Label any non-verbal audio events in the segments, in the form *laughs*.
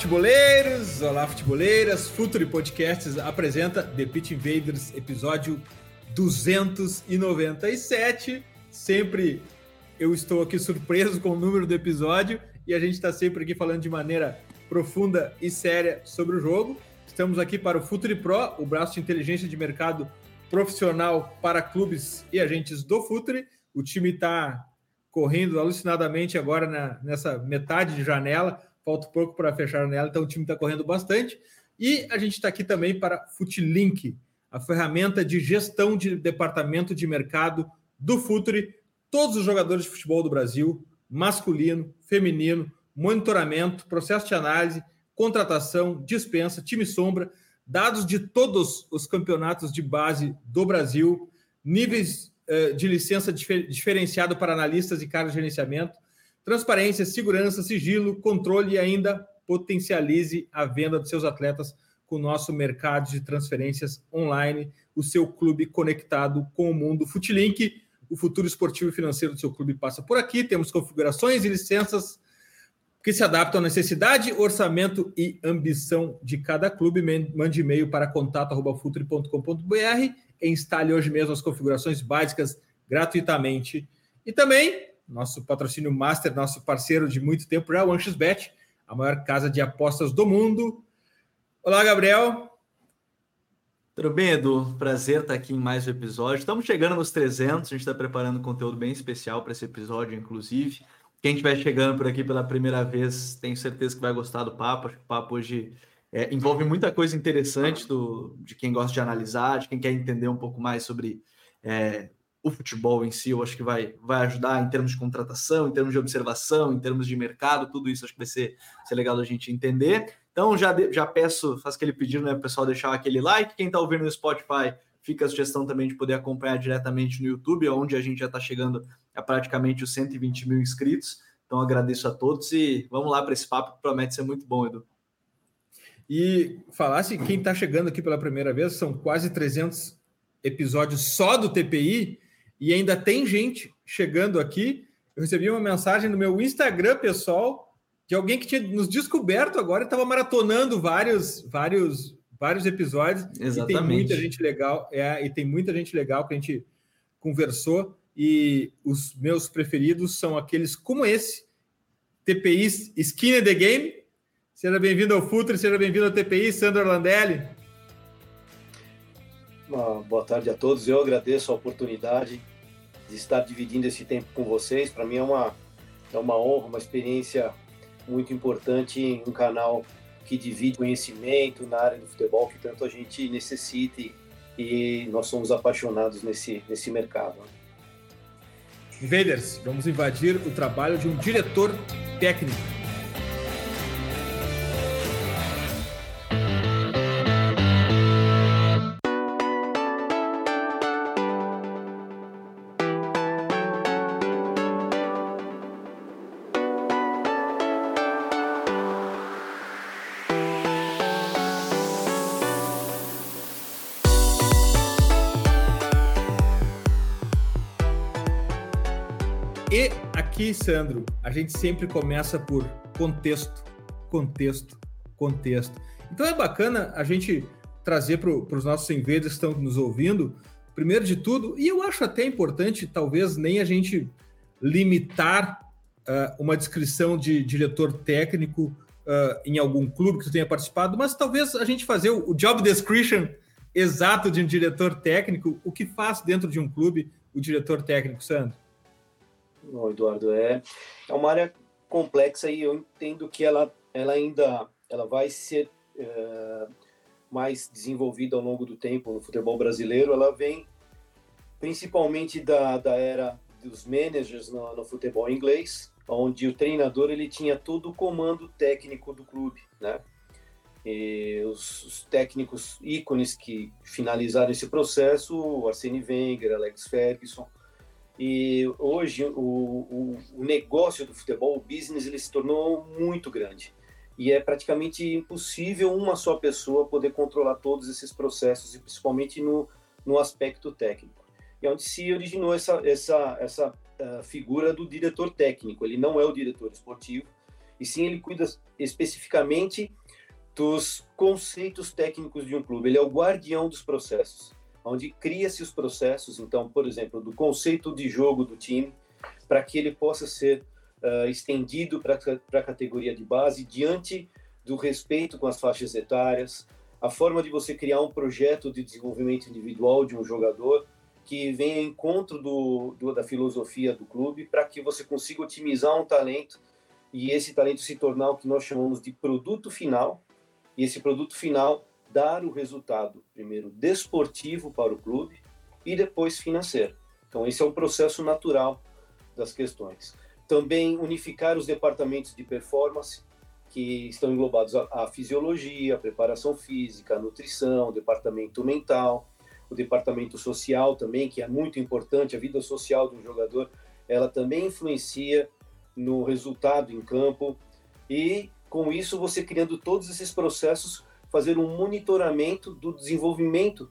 Futeboleiros! Olá, futeboleiras! Futuri Podcasts apresenta The Pit Invaders, episódio 297. Sempre eu estou aqui surpreso com o número do episódio e a gente está sempre aqui falando de maneira profunda e séria sobre o jogo. Estamos aqui para o Futuri Pro, o braço de inteligência de mercado profissional para clubes e agentes do Futuri. O time está correndo alucinadamente agora na, nessa metade de janela falta pouco para fechar nela, então o time está correndo bastante. E a gente está aqui também para Futilink, a ferramenta de gestão de departamento de mercado do Futuri. Todos os jogadores de futebol do Brasil, masculino, feminino, monitoramento, processo de análise, contratação, dispensa, time sombra, dados de todos os campeonatos de base do Brasil, níveis uh, de licença difer diferenciado para analistas e cargos de gerenciamento, transparência, segurança, sigilo, controle e ainda potencialize a venda dos seus atletas com o nosso mercado de transferências online, o seu clube conectado com o mundo. Futilink, o futuro esportivo e financeiro do seu clube passa por aqui. Temos configurações e licenças que se adaptam à necessidade, orçamento e ambição de cada clube. Mande e-mail para contato.futuri.com.br e instale hoje mesmo as configurações básicas gratuitamente. E também nosso patrocínio master, nosso parceiro de muito tempo já, o AnxosBet, a maior casa de apostas do mundo. Olá, Gabriel. Tudo bem, Edu? Prazer estar aqui em mais um episódio. Estamos chegando nos 300, a gente está preparando conteúdo bem especial para esse episódio, inclusive. Quem estiver chegando por aqui pela primeira vez, tenho certeza que vai gostar do papo. Acho que o papo hoje é, envolve muita coisa interessante do, de quem gosta de analisar, de quem quer entender um pouco mais sobre é, o futebol em si, eu acho que vai, vai ajudar em termos de contratação, em termos de observação, em termos de mercado, tudo isso acho que vai ser, ser legal a gente entender. Então já, já peço, faço aquele pedido, né, pessoal, deixar aquele like. Quem está ouvindo no Spotify, fica a sugestão também de poder acompanhar diretamente no YouTube, onde a gente já está chegando a praticamente os 120 mil inscritos. Então agradeço a todos e vamos lá para esse papo que promete ser muito bom, Edu. E falasse, quem está chegando aqui pela primeira vez, são quase 300 episódios só do TPI, e ainda tem gente chegando aqui. Eu recebi uma mensagem no meu Instagram pessoal de alguém que tinha nos descoberto agora e estava maratonando vários, vários, vários episódios. Exatamente. E tem muita gente legal, é, e tem muita gente legal que a gente conversou. E os meus preferidos são aqueles como esse, TPI Skin in the Game. Seja bem-vindo ao Futre, seja bem-vindo ao TPI, Sandro Landelli. Uma boa tarde a todos. Eu agradeço a oportunidade de estar dividindo esse tempo com vocês. Para mim é uma, é uma honra, uma experiência muito importante em um canal que divide conhecimento na área do futebol que tanto a gente necessita e nós somos apaixonados nesse, nesse mercado. Invaders, vamos invadir o trabalho de um diretor técnico aqui, Sandro, a gente sempre começa por contexto, contexto, contexto. Então é bacana a gente trazer para os nossos invaders que estão nos ouvindo, primeiro de tudo, e eu acho até importante, talvez nem a gente limitar uh, uma descrição de diretor técnico uh, em algum clube que tenha participado, mas talvez a gente fazer o job description exato de um diretor técnico, o que faz dentro de um clube o diretor técnico, Sandro. Não, Eduardo, é, é uma área complexa e eu entendo que ela, ela ainda ela vai ser é, mais desenvolvida ao longo do tempo no futebol brasileiro. Ela vem principalmente da, da era dos managers no, no, futebol inglês, onde o treinador ele tinha todo o comando técnico do clube, né? E os, os técnicos ícones que finalizaram esse processo, Arsene Wenger, Alex Ferguson, e hoje o, o, o, negócio do futebol, o business, ele se tornou muito grande. E é praticamente impossível uma só pessoa poder controlar todos esses processos, e principalmente no, no aspecto técnico. E é onde se originou essa, essa, essa uh, figura do diretor técnico. Ele não é o diretor esportivo, e sim ele cuida especificamente dos conceitos técnicos de um clube. Ele é o guardião dos processos, onde cria-se os processos, então, por exemplo, do conceito de jogo do time, para que ele possa ser uh, estendido para a categoria de base, diante do respeito com as faixas etárias, a forma de você criar um projeto de desenvolvimento individual de um jogador que venha em encontro do, do da filosofia do clube, para que você consiga otimizar um talento e esse talento se tornar o que nós chamamos de produto final, e esse produto final dar o resultado, primeiro desportivo para o clube e depois financeiro. Então, esse é um processo natural das questões. Também unificar os departamentos de performance, que estão englobados a, a fisiologia, a preparação física, a nutrição, o departamento mental, o departamento social também, que é muito importante, a vida social do jogador, ela também influencia no resultado em campo. E com isso, você criando todos esses processos, fazer um monitoramento do desenvolvimento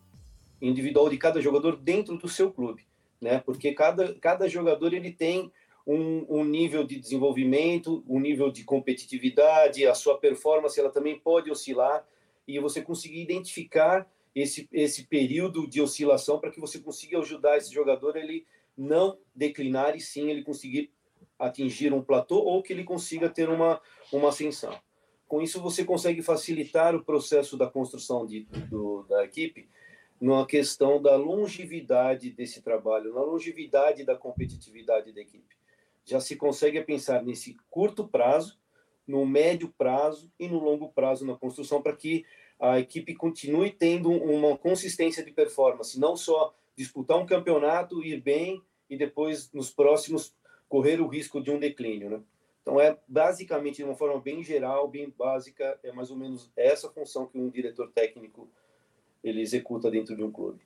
individual de cada jogador dentro do seu clube, né? Porque cada, cada jogador ele tem um, um, nível de desenvolvimento, um nível de competitividade, a sua performance ela também pode oscilar e você conseguir identificar esse, esse período de oscilação para que você consiga ajudar esse jogador ele não declinar e sim ele conseguir atingir um platô ou que ele consiga ter uma, uma ascensão. Com isso, você consegue facilitar o processo da construção de, do, da equipe numa questão da longevidade desse trabalho, na longevidade da competitividade da equipe já se consegue pensar nesse curto prazo, no médio prazo e no longo prazo na construção para que a equipe continue tendo uma consistência de performance, não só disputar um campeonato, ir bem e depois nos próximos correr o risco de um declínio, né? Então é basicamente de uma forma bem geral, bem básica, é mais ou menos essa função que um diretor técnico ele executa dentro de um clube.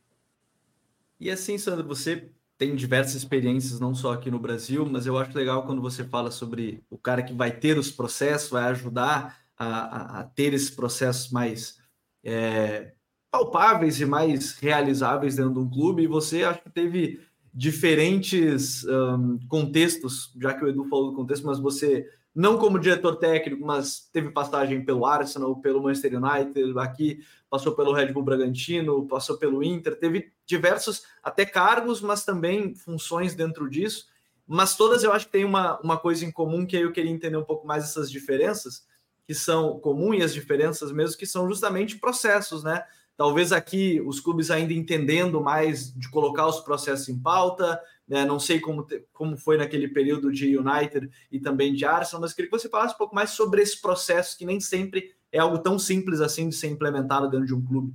E assim, Sandro, você tem diversas experiências, não só aqui no Brasil, mas eu acho legal quando você fala sobre o cara que vai ter os processos, vai ajudar a, a, a ter esses processos mais é, palpáveis e mais realizáveis dentro de um clube. E você acho que teve diferentes um, contextos, já que o Edu falou do contexto, mas você não como diretor técnico, mas teve passagem pelo Arsenal, pelo Manchester United, aqui passou pelo Red Bull Bragantino, passou pelo Inter, teve diversos até cargos, mas também funções dentro disso. Mas todas eu acho que tem uma, uma coisa em comum que eu queria entender um pouco mais essas diferenças, que são comuns e as diferenças mesmo, que são justamente processos, né? Talvez aqui os clubes ainda entendendo mais de colocar os processos em pauta, né? Não sei como, como foi naquele período de United e também de Arsenal, mas queria que você falasse um pouco mais sobre esse processo que nem sempre é algo tão simples assim de ser implementado dentro de um clube.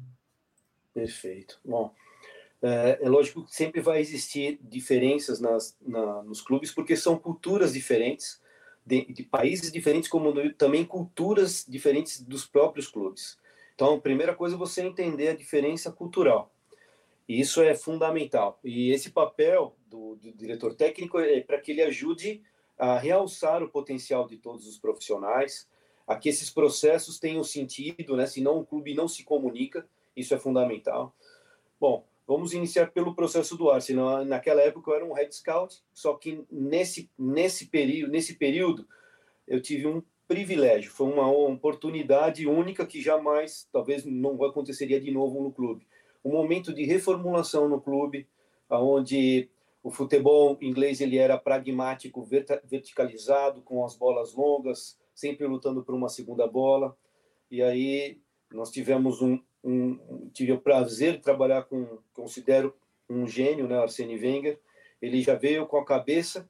Perfeito. Bom, é, é lógico que sempre vai existir diferenças nas, na, nos clubes, porque são culturas diferentes, de, de países diferentes, como também culturas diferentes dos próprios clubes. Então, primeira coisa é você entender a diferença cultural. E isso é fundamental. E esse papel do, do diretor técnico é para que ele ajude a realçar o potencial de todos os profissionais, a que esses processos tenham sentido, né? senão o clube não se comunica, isso é fundamental. Bom, vamos iniciar pelo processo do Arsenal. Naquela época eu era um head scout, só que nesse, nesse, período, nesse período eu tive um privilégio, foi uma oportunidade única que jamais, talvez não aconteceria de novo no clube um momento de reformulação no clube, onde o futebol inglês ele era pragmático, verticalizado, com as bolas longas, sempre lutando por uma segunda bola. E aí nós tivemos um, um tive o prazer de trabalhar com, considero um gênio, né, Arsene Wenger. Ele já veio com a cabeça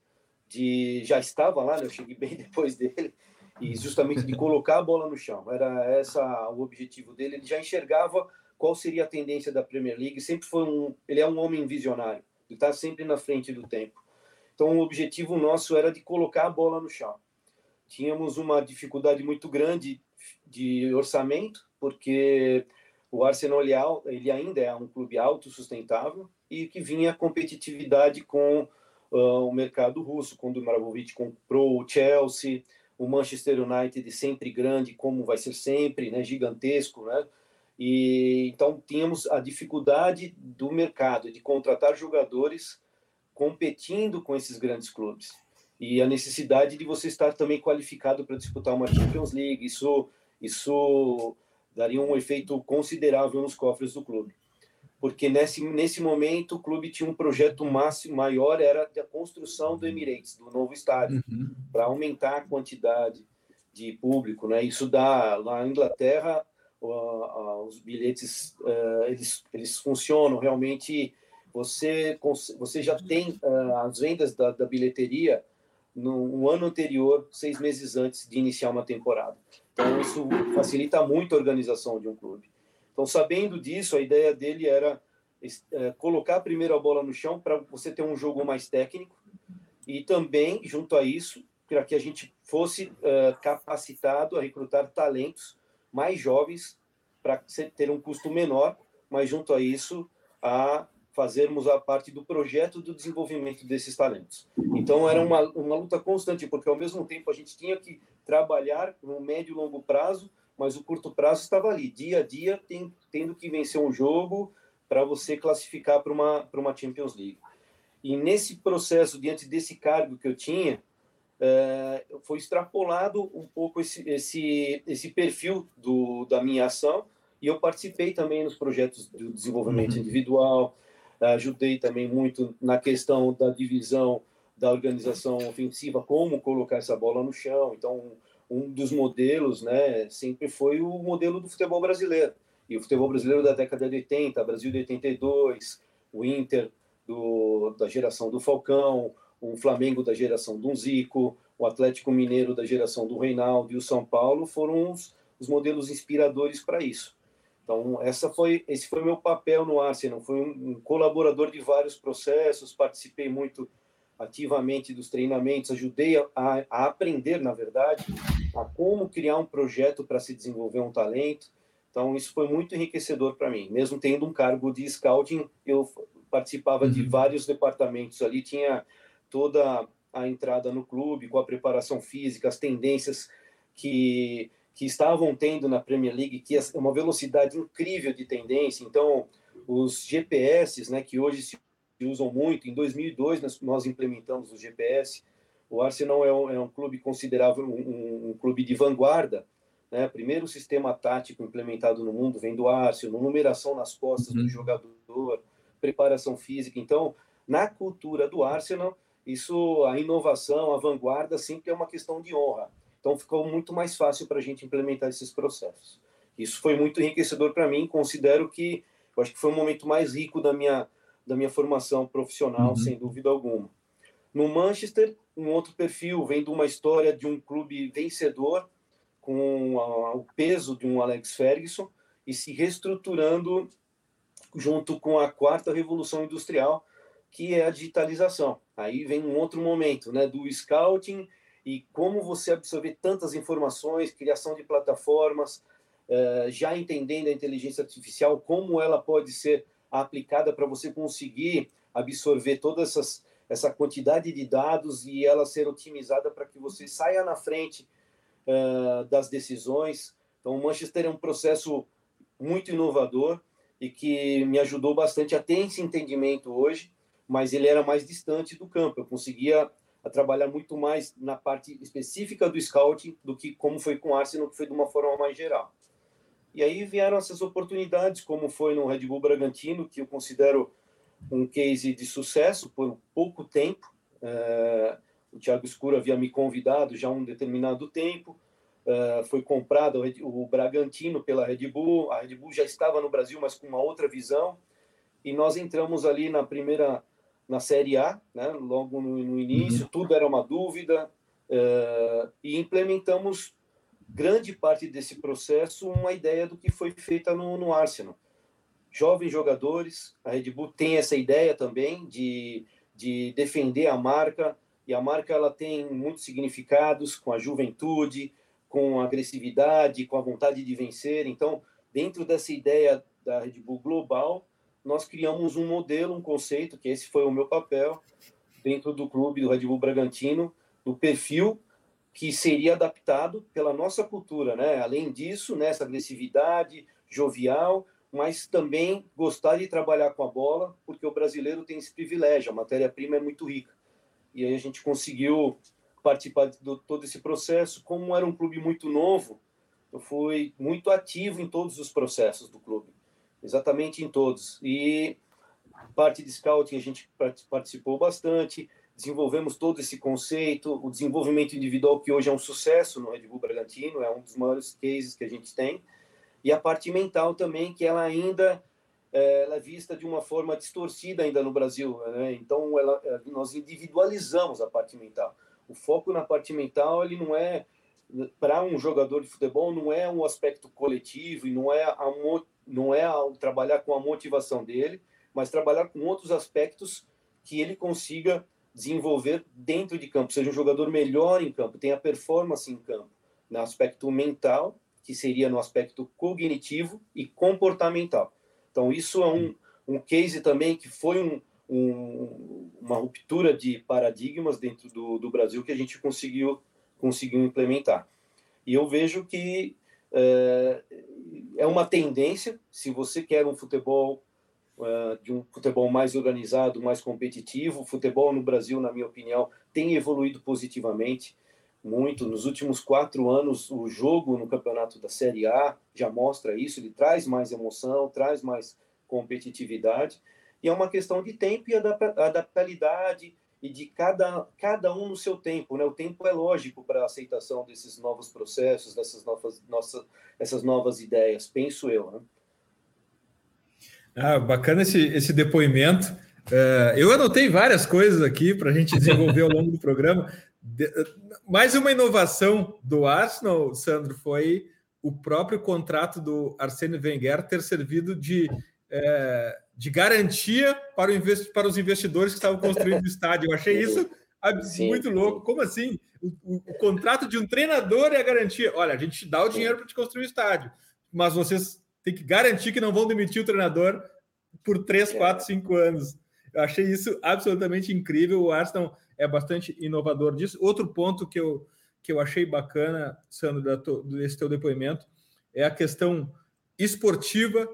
de já estava lá, né, eu cheguei *laughs* bem depois dele e justamente de colocar a bola no chão. Era essa o objetivo dele. Ele já enxergava qual seria a tendência da Premier League. Sempre foi um, ele é um homem visionário. Ele está sempre na frente do tempo. Então, o objetivo nosso era de colocar a bola no chão. Tínhamos uma dificuldade muito grande de orçamento, porque o Arsenal ele ainda é um clube autossustentável e que vinha competitividade com uh, o mercado russo, quando o Marabovic comprou o Chelsea, o Manchester United sempre grande, como vai ser sempre, né, gigantesco, né? E então tínhamos a dificuldade do mercado de contratar jogadores competindo com esses grandes clubes e a necessidade de você estar também qualificado para disputar uma Champions League. Isso isso daria um efeito considerável nos cofres do clube. Porque nesse, nesse momento o clube tinha um projeto máximo maior, era a construção do Emirates, do novo estádio, uhum. para aumentar a quantidade de público. Né? Isso dá, na Inglaterra, os bilhetes uh, eles, eles funcionam realmente. Você, você já tem uh, as vendas da, da bilheteria no, no ano anterior, seis meses antes de iniciar uma temporada. Então, isso facilita muito a organização de um clube. Então, sabendo disso, a ideia dele era é, colocar primeiro a bola no chão para você ter um jogo mais técnico e também, junto a isso, para que a gente fosse é, capacitado a recrutar talentos mais jovens para ter um custo menor, mas junto a isso, a fazermos a parte do projeto do desenvolvimento desses talentos. Então era uma, uma luta constante, porque ao mesmo tempo a gente tinha que trabalhar no médio e longo prazo, mas o curto prazo estava ali, dia a dia, tem, tendo que vencer um jogo para você classificar para uma, uma Champions League. E nesse processo, diante desse cargo que eu tinha, é, foi extrapolado um pouco esse, esse, esse perfil do, da minha ação, e eu participei também nos projetos de desenvolvimento uhum. individual, ajudei também muito na questão da divisão da organização ofensiva, como colocar essa bola no chão. Então, um dos modelos, né, sempre foi o modelo do futebol brasileiro. E o futebol brasileiro da década de 80, Brasil de 82, o Inter do, da geração do Falcão, o Flamengo da geração do Zico, o Atlético Mineiro da geração do Reinaldo e o São Paulo foram os, os modelos inspiradores para isso. Então, essa foi, esse foi meu papel no Arsenal, fui um, um colaborador de vários processos, participei muito ativamente dos treinamentos, ajudei a, a, aprender, na verdade, a como criar um projeto para se desenvolver um talento. Então, isso foi muito enriquecedor para mim. Mesmo tendo um cargo de scouting, eu participava uhum. de vários departamentos ali, tinha toda a entrada no clube, com a preparação física, as tendências que, que estavam tendo na Premier League, que é uma velocidade incrível de tendência. Então, os GPS, né, que hoje se usam muito. Em 2002, nós, nós implementamos o GPS. O Arsenal é um, é um clube considerável, um, um, clube de vanguarda. Né? Primeiro sistema tático implementado no mundo vem do Arsenal, numeração nas costas uhum. do jogador, preparação física. Então, na cultura do Arsenal, isso, a inovação, a vanguarda, sempre é uma questão de honra. Então, ficou muito mais fácil para a gente implementar esses processos. Isso foi muito enriquecedor para mim. Considero que, eu acho que foi o momento mais rico da minha da minha formação profissional, uhum. sem dúvida alguma. No Manchester, um outro perfil vem de uma história de um clube vencedor, com a, o peso de um Alex Ferguson, e se reestruturando junto com a quarta revolução industrial, que é a digitalização. Aí vem um outro momento, né, do scouting e como você absorver tantas informações, criação de plataformas, eh, já entendendo a inteligência artificial, como ela pode ser aplicada para você conseguir absorver toda essas, essa quantidade de dados e ela ser otimizada para que você saia na frente uh, das decisões. Então, o Manchester é um processo muito inovador e que me ajudou bastante a ter esse entendimento hoje, mas ele era mais distante do campo. Eu conseguia trabalhar muito mais na parte específica do scouting do que como foi com o Arsenal, que foi de uma forma mais geral. E aí vieram essas oportunidades, como foi no Red Bull Bragantino, que eu considero um case de sucesso por pouco tempo. É, o Thiago Escuro havia me convidado já há um determinado tempo. É, foi comprado o, Bragantino pela Red Bull. A Red Bull já estava no Brasil, mas com uma outra visão. E nós entramos ali na primeira, na Série A, né, logo no, no início. Uhum. Tudo era uma dúvida. É, e implementamos grande parte desse processo uma ideia do que foi feita no, no Arsenal. Jovens jogadores, a Red Bull tem essa ideia também de, de defender a marca, e a marca ela tem muitos significados com a juventude, com a agressividade, com a vontade de vencer. Então, dentro dessa ideia da Red Bull global, nós criamos um modelo, um conceito, que esse foi o meu papel dentro do clube do Red Bull Bragantino, do perfil que seria adaptado pela nossa cultura, né? Além disso, nessa agressividade jovial, mas também gostar de trabalhar com a bola, porque o brasileiro tem esse privilégio, a matéria-prima é muito rica. E aí a gente conseguiu participar de todo esse processo. Como era um clube muito novo, eu fui muito ativo em todos os processos do clube, exatamente em todos. E parte de scouting a gente participou bastante, desenvolvemos todo esse conceito, o desenvolvimento individual que hoje é um sucesso no Red Bull Bragantino, é um dos maiores cases que a gente tem, e a parte mental também, que ela ainda é, ela é vista de uma forma distorcida ainda no Brasil, né? então ela, é, nós individualizamos a parte mental. O foco na parte mental ele não é para um jogador de futebol não é um aspecto coletivo e não é a, não é a, trabalhar com a motivação dele, mas trabalhar com outros aspectos que ele consiga desenvolver dentro de campo, seja um jogador melhor em campo, tenha performance em campo, no aspecto mental, que seria no aspecto cognitivo e comportamental. Então, isso é um, um case também que foi um, um, uma ruptura de paradigmas dentro do, do Brasil que a gente conseguiu, conseguiu implementar. E eu vejo que é, é uma tendência, se você quer um futebol de um futebol mais organizado, mais competitivo. O futebol no Brasil, na minha opinião, tem evoluído positivamente muito. Nos últimos quatro anos, o jogo no campeonato da Série A já mostra isso. Ele traz mais emoção, traz mais competitividade. E é uma questão de tempo e adaptabilidade e de cada, cada um no seu tempo. Né? O tempo é lógico para a aceitação desses novos processos, dessas novas, nossas, essas novas ideias, penso eu. Né? Ah, bacana esse, esse depoimento. Uh, eu anotei várias coisas aqui para a gente desenvolver ao longo do programa. De, mais uma inovação do Arsenal, Sandro, foi o próprio contrato do Arsene Wenger ter servido de, é, de garantia para, para os investidores que estavam construindo o estádio. Eu achei isso Sim. muito louco. Como assim? O, o, o, contrato de um treinador é a garantia. Olha, a gente dá o dinheiro para te construir o estádio, mas vocês tem que garantir que não vão demitir o treinador por 3, 4, 5 anos. Eu achei isso absolutamente incrível. O Arsenal é bastante inovador disso. Outro ponto que eu, que eu achei bacana, Sandro, desse teu depoimento, é a questão esportiva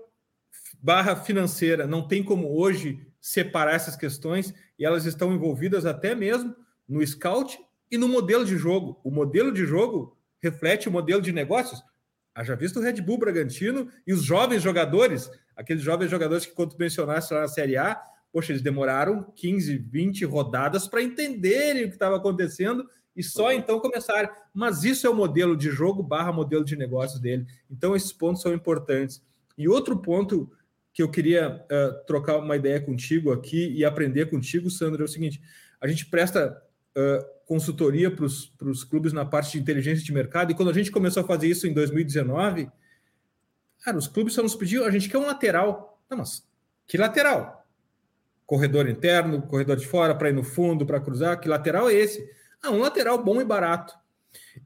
barra financeira. Não tem como hoje separar essas questões e elas estão envolvidas até mesmo no scout e no modelo de jogo. O modelo de jogo reflete o modelo de negócios. Haja visto o Red Bull Bragantino e os jovens jogadores, aqueles jovens jogadores que, quando mencionaste lá na Série A, poxa, eles demoraram 15, 20 rodadas para entenderem o que estava acontecendo e só então começarem. Mas isso é o modelo de jogo barra modelo de negócios dele. Então, esses pontos são importantes. E outro ponto que eu queria uh, trocar uma ideia contigo aqui e aprender contigo, Sandro, é o seguinte: a gente presta uh, consultoria para os clubes na parte de inteligência de mercado. E quando a gente começou a fazer isso em 2019, cara, os clubes só nos pediam, a gente quer um lateral. Não, mas que lateral? Corredor interno, corredor de fora, para ir no fundo, para cruzar, que lateral é esse? Ah, um lateral bom e barato.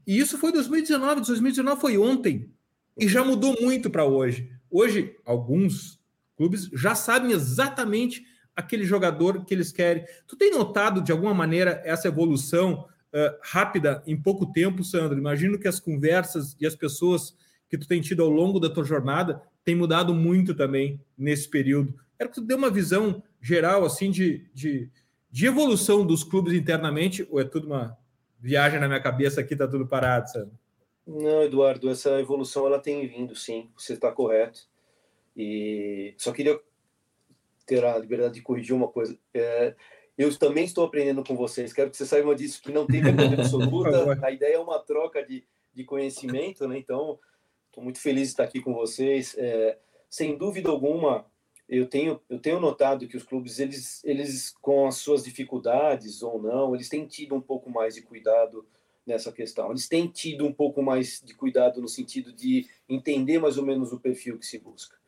E isso foi 2019, 2019 foi ontem. E já mudou muito para hoje. Hoje, alguns clubes já sabem exatamente aquele jogador que eles querem. Tu tem notado, de alguma maneira, essa evolução uh, rápida em pouco tempo, Sandro? Imagino que as conversas e as pessoas que tu tem tido ao longo da tua jornada têm mudado muito também nesse período. Quero que tu dê uma visão geral, assim, de, de, de evolução dos clubes internamente, ou é tudo uma viagem na minha cabeça aqui, tá tudo parado, Sandro? Não, Eduardo, essa evolução ela tem vindo, sim, você está correto. E só queria ter a liberdade de corrigir uma coisa. É, eu também estou aprendendo com vocês. Quero que vocês saibam disso, que não tem verdade absoluta. A ideia é uma troca de, de conhecimento, né? Então, estou muito feliz de estar aqui com vocês. É, sem dúvida alguma, eu tenho, eu tenho notado que os clubes, eles, eles, com as suas dificuldades ou não, eles têm tido um pouco mais de cuidado nessa questão. Eles têm tido um pouco mais de cuidado no sentido de entender mais ou menos o perfil que se busca.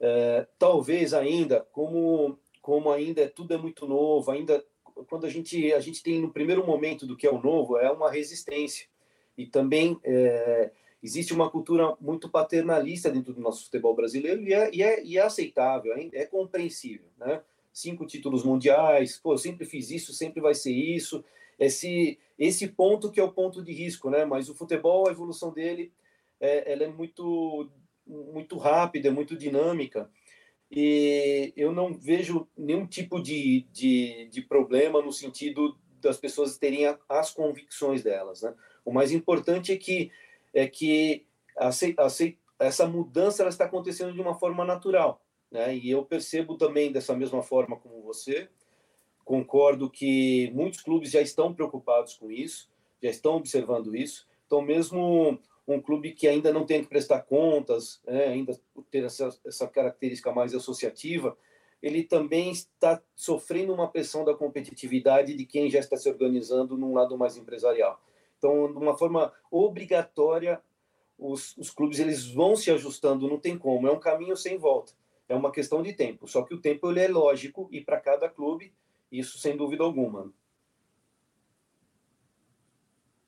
É, talvez ainda, como, como ainda tudo é muito novo, ainda quando a gente a gente tem no primeiro momento do que é o novo é uma resistência e também é, existe uma cultura muito paternalista dentro do nosso futebol brasileiro e é, e é, e é aceitável, é, é compreensível, né? Cinco títulos mundiais, pô, eu sempre fiz isso, sempre vai ser isso. Esse, esse ponto que é o ponto de risco, né? Mas o futebol, a evolução dele, é, ela é muito, muito rápida, é muito dinâmica. E eu não vejo nenhum tipo de, de, de problema no sentido das pessoas terem as convicções delas, né? O mais importante é que é que essa mudança ela está acontecendo de uma forma natural. Né? E eu percebo também dessa mesma forma como você. Concordo que muitos clubes já estão preocupados com isso, já estão observando isso. Então, mesmo um clube que ainda não tem que prestar contas, né, ainda ter essa, essa característica mais associativa, ele também está sofrendo uma pressão da competitividade de quem já está se organizando num lado mais empresarial. Então, de uma forma obrigatória, os, os clubes eles vão se ajustando, não tem como, é um caminho sem volta. É uma questão de tempo. Só que o tempo ele é lógico e para cada clube, isso sem dúvida alguma.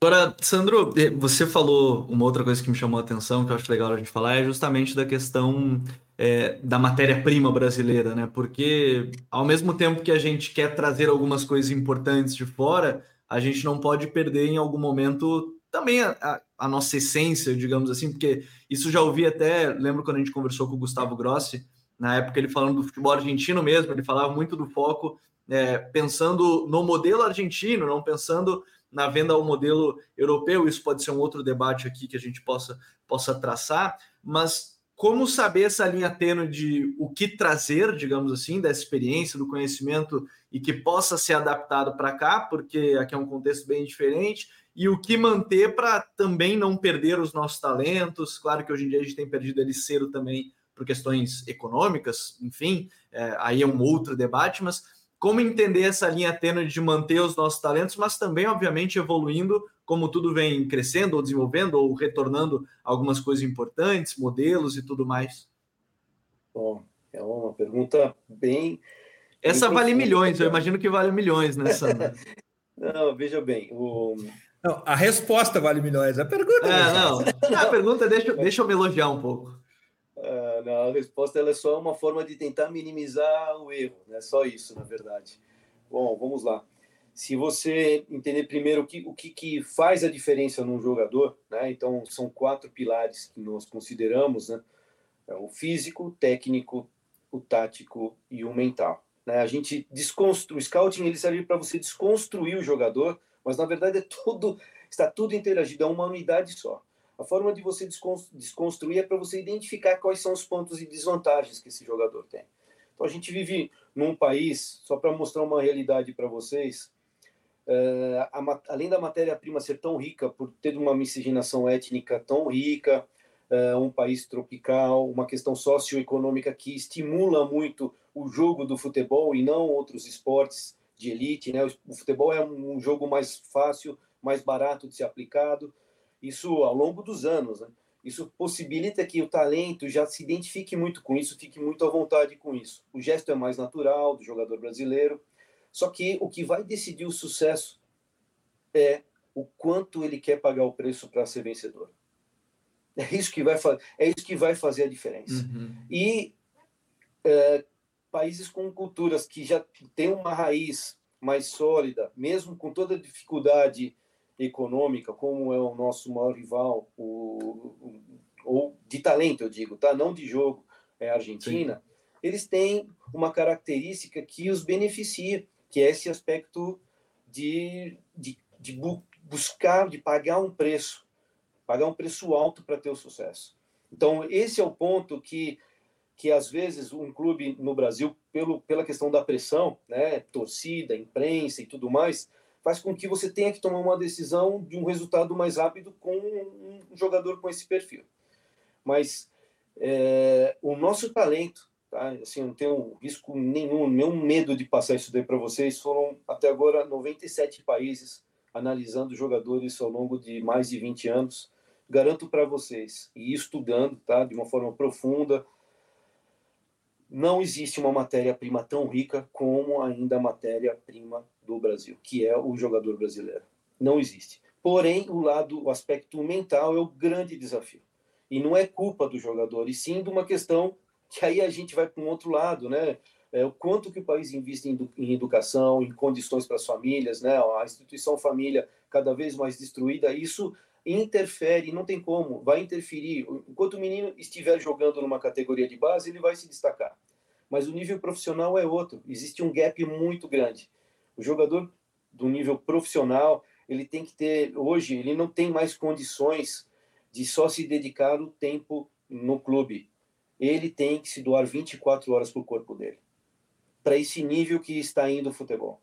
Agora, Sandro, eh, você falou uma outra coisa que me chamou a atenção, que eu acho legal a gente falar, é justamente da questão é, da matéria-prima brasileira, né? Porque ao mesmo tempo que a gente quer trazer algumas coisas importantes de fora, a gente não pode perder em algum momento também a, a, a, nossa essência, digamos assim, porque isso já ouvi até, lembro quando a gente conversou com o Gustavo Grossi, na época ele falando do futebol argentino mesmo, ele falava muito do foco é, pensando no modelo argentino, não pensando na venda ao modelo europeu, isso pode ser um outro debate aqui que a gente possa, possa traçar, mas como saber essa linha tênue de o que trazer, digamos assim, da experiência, do conhecimento e que possa ser adaptado para cá, porque aqui é um contexto bem diferente, e o que manter para também não perder os nossos talentos. Claro que hoje em dia a gente tem perdido eles cedo também por questões econômicas, enfim, é, aí é um outro debate, mas como entender essa linha tênue de manter os nossos talentos, mas também, obviamente, evoluindo, como tudo vem crescendo ou desenvolvendo ou retornando algumas coisas importantes, modelos e tudo mais? Bom, é uma pergunta bem. Essa bem vale milhões, eu imagino que vale milhões nessa. *laughs* não, veja bem, o. Não, a resposta vale milhões, a pergunta. É, não, *laughs* a pergunta deixa, deixa eu me elogiar um pouco. Não, a resposta ela é só uma forma de tentar minimizar o erro, é né? só isso, na verdade. Bom, vamos lá. Se você entender primeiro o que, o que, que faz a diferença num jogador, né? então são quatro pilares que nós consideramos: né? É o físico, o técnico, o tático e o mental. Né? A gente desconstru... o scouting ele serve para você desconstruir o jogador, mas na verdade é tudo está tudo interagido, é uma unidade só. A forma de você desconstruir é para você identificar quais são os pontos e desvantagens que esse jogador tem. Então a gente vive num país, só para mostrar uma realidade para vocês, é, a, além da matéria-prima ser tão rica, por ter uma miscigenação étnica tão rica, é, um país tropical, uma questão socioeconômica que estimula muito o jogo do futebol e não outros esportes de elite. Né? O futebol é um jogo mais fácil, mais barato de ser aplicado isso ao longo dos anos, né? Isso possibilita que o talento já se identifique muito com isso, fique muito à vontade com isso. O gesto é mais natural do jogador brasileiro. Só que o que vai decidir o sucesso é o quanto ele quer pagar o preço para ser vencedor. É isso que vai, é isso que vai fazer a diferença. Uhum. E é, países com culturas que já têm uma raiz mais sólida, mesmo com toda a dificuldade econômica, como é o nosso maior rival, o, o, ou de talento, eu digo, tá? não de jogo, é a Argentina, Sim. eles têm uma característica que os beneficia, que é esse aspecto de, de, de bu buscar, de pagar um preço, pagar um preço alto para ter o sucesso. Então, esse é o ponto que, que às vezes, um clube no Brasil, pelo, pela questão da pressão, né, torcida, imprensa e tudo mais, faz com que você tenha que tomar uma decisão de um resultado mais rápido com um jogador com esse perfil. Mas é, o nosso talento, tá? assim, não tenho risco nenhum, nenhum medo de passar isso daí para vocês. Foram até agora 97 países analisando jogadores ao longo de mais de 20 anos. Garanto para vocês, e estudando tá? de uma forma profunda, não existe uma matéria-prima tão rica como ainda a matéria-prima do Brasil, que é o jogador brasileiro. Não existe. Porém, o lado, o aspecto mental é o grande desafio. E não é culpa do jogador, e sim de uma questão que aí a gente vai para um outro lado, né? É, o quanto que o país investe em, em educação, em condições para as famílias, né? A instituição família cada vez mais destruída, isso interfere, não tem como, vai interferir. Enquanto o menino estiver jogando numa categoria de base, ele vai se destacar. Mas o nível profissional é outro, existe um gap muito grande. O jogador do nível profissional, ele tem que ter, hoje, ele não tem mais condições de só se dedicar o tempo no clube. Ele tem que se doar 24 horas para o corpo dele, para esse nível que está indo o futebol.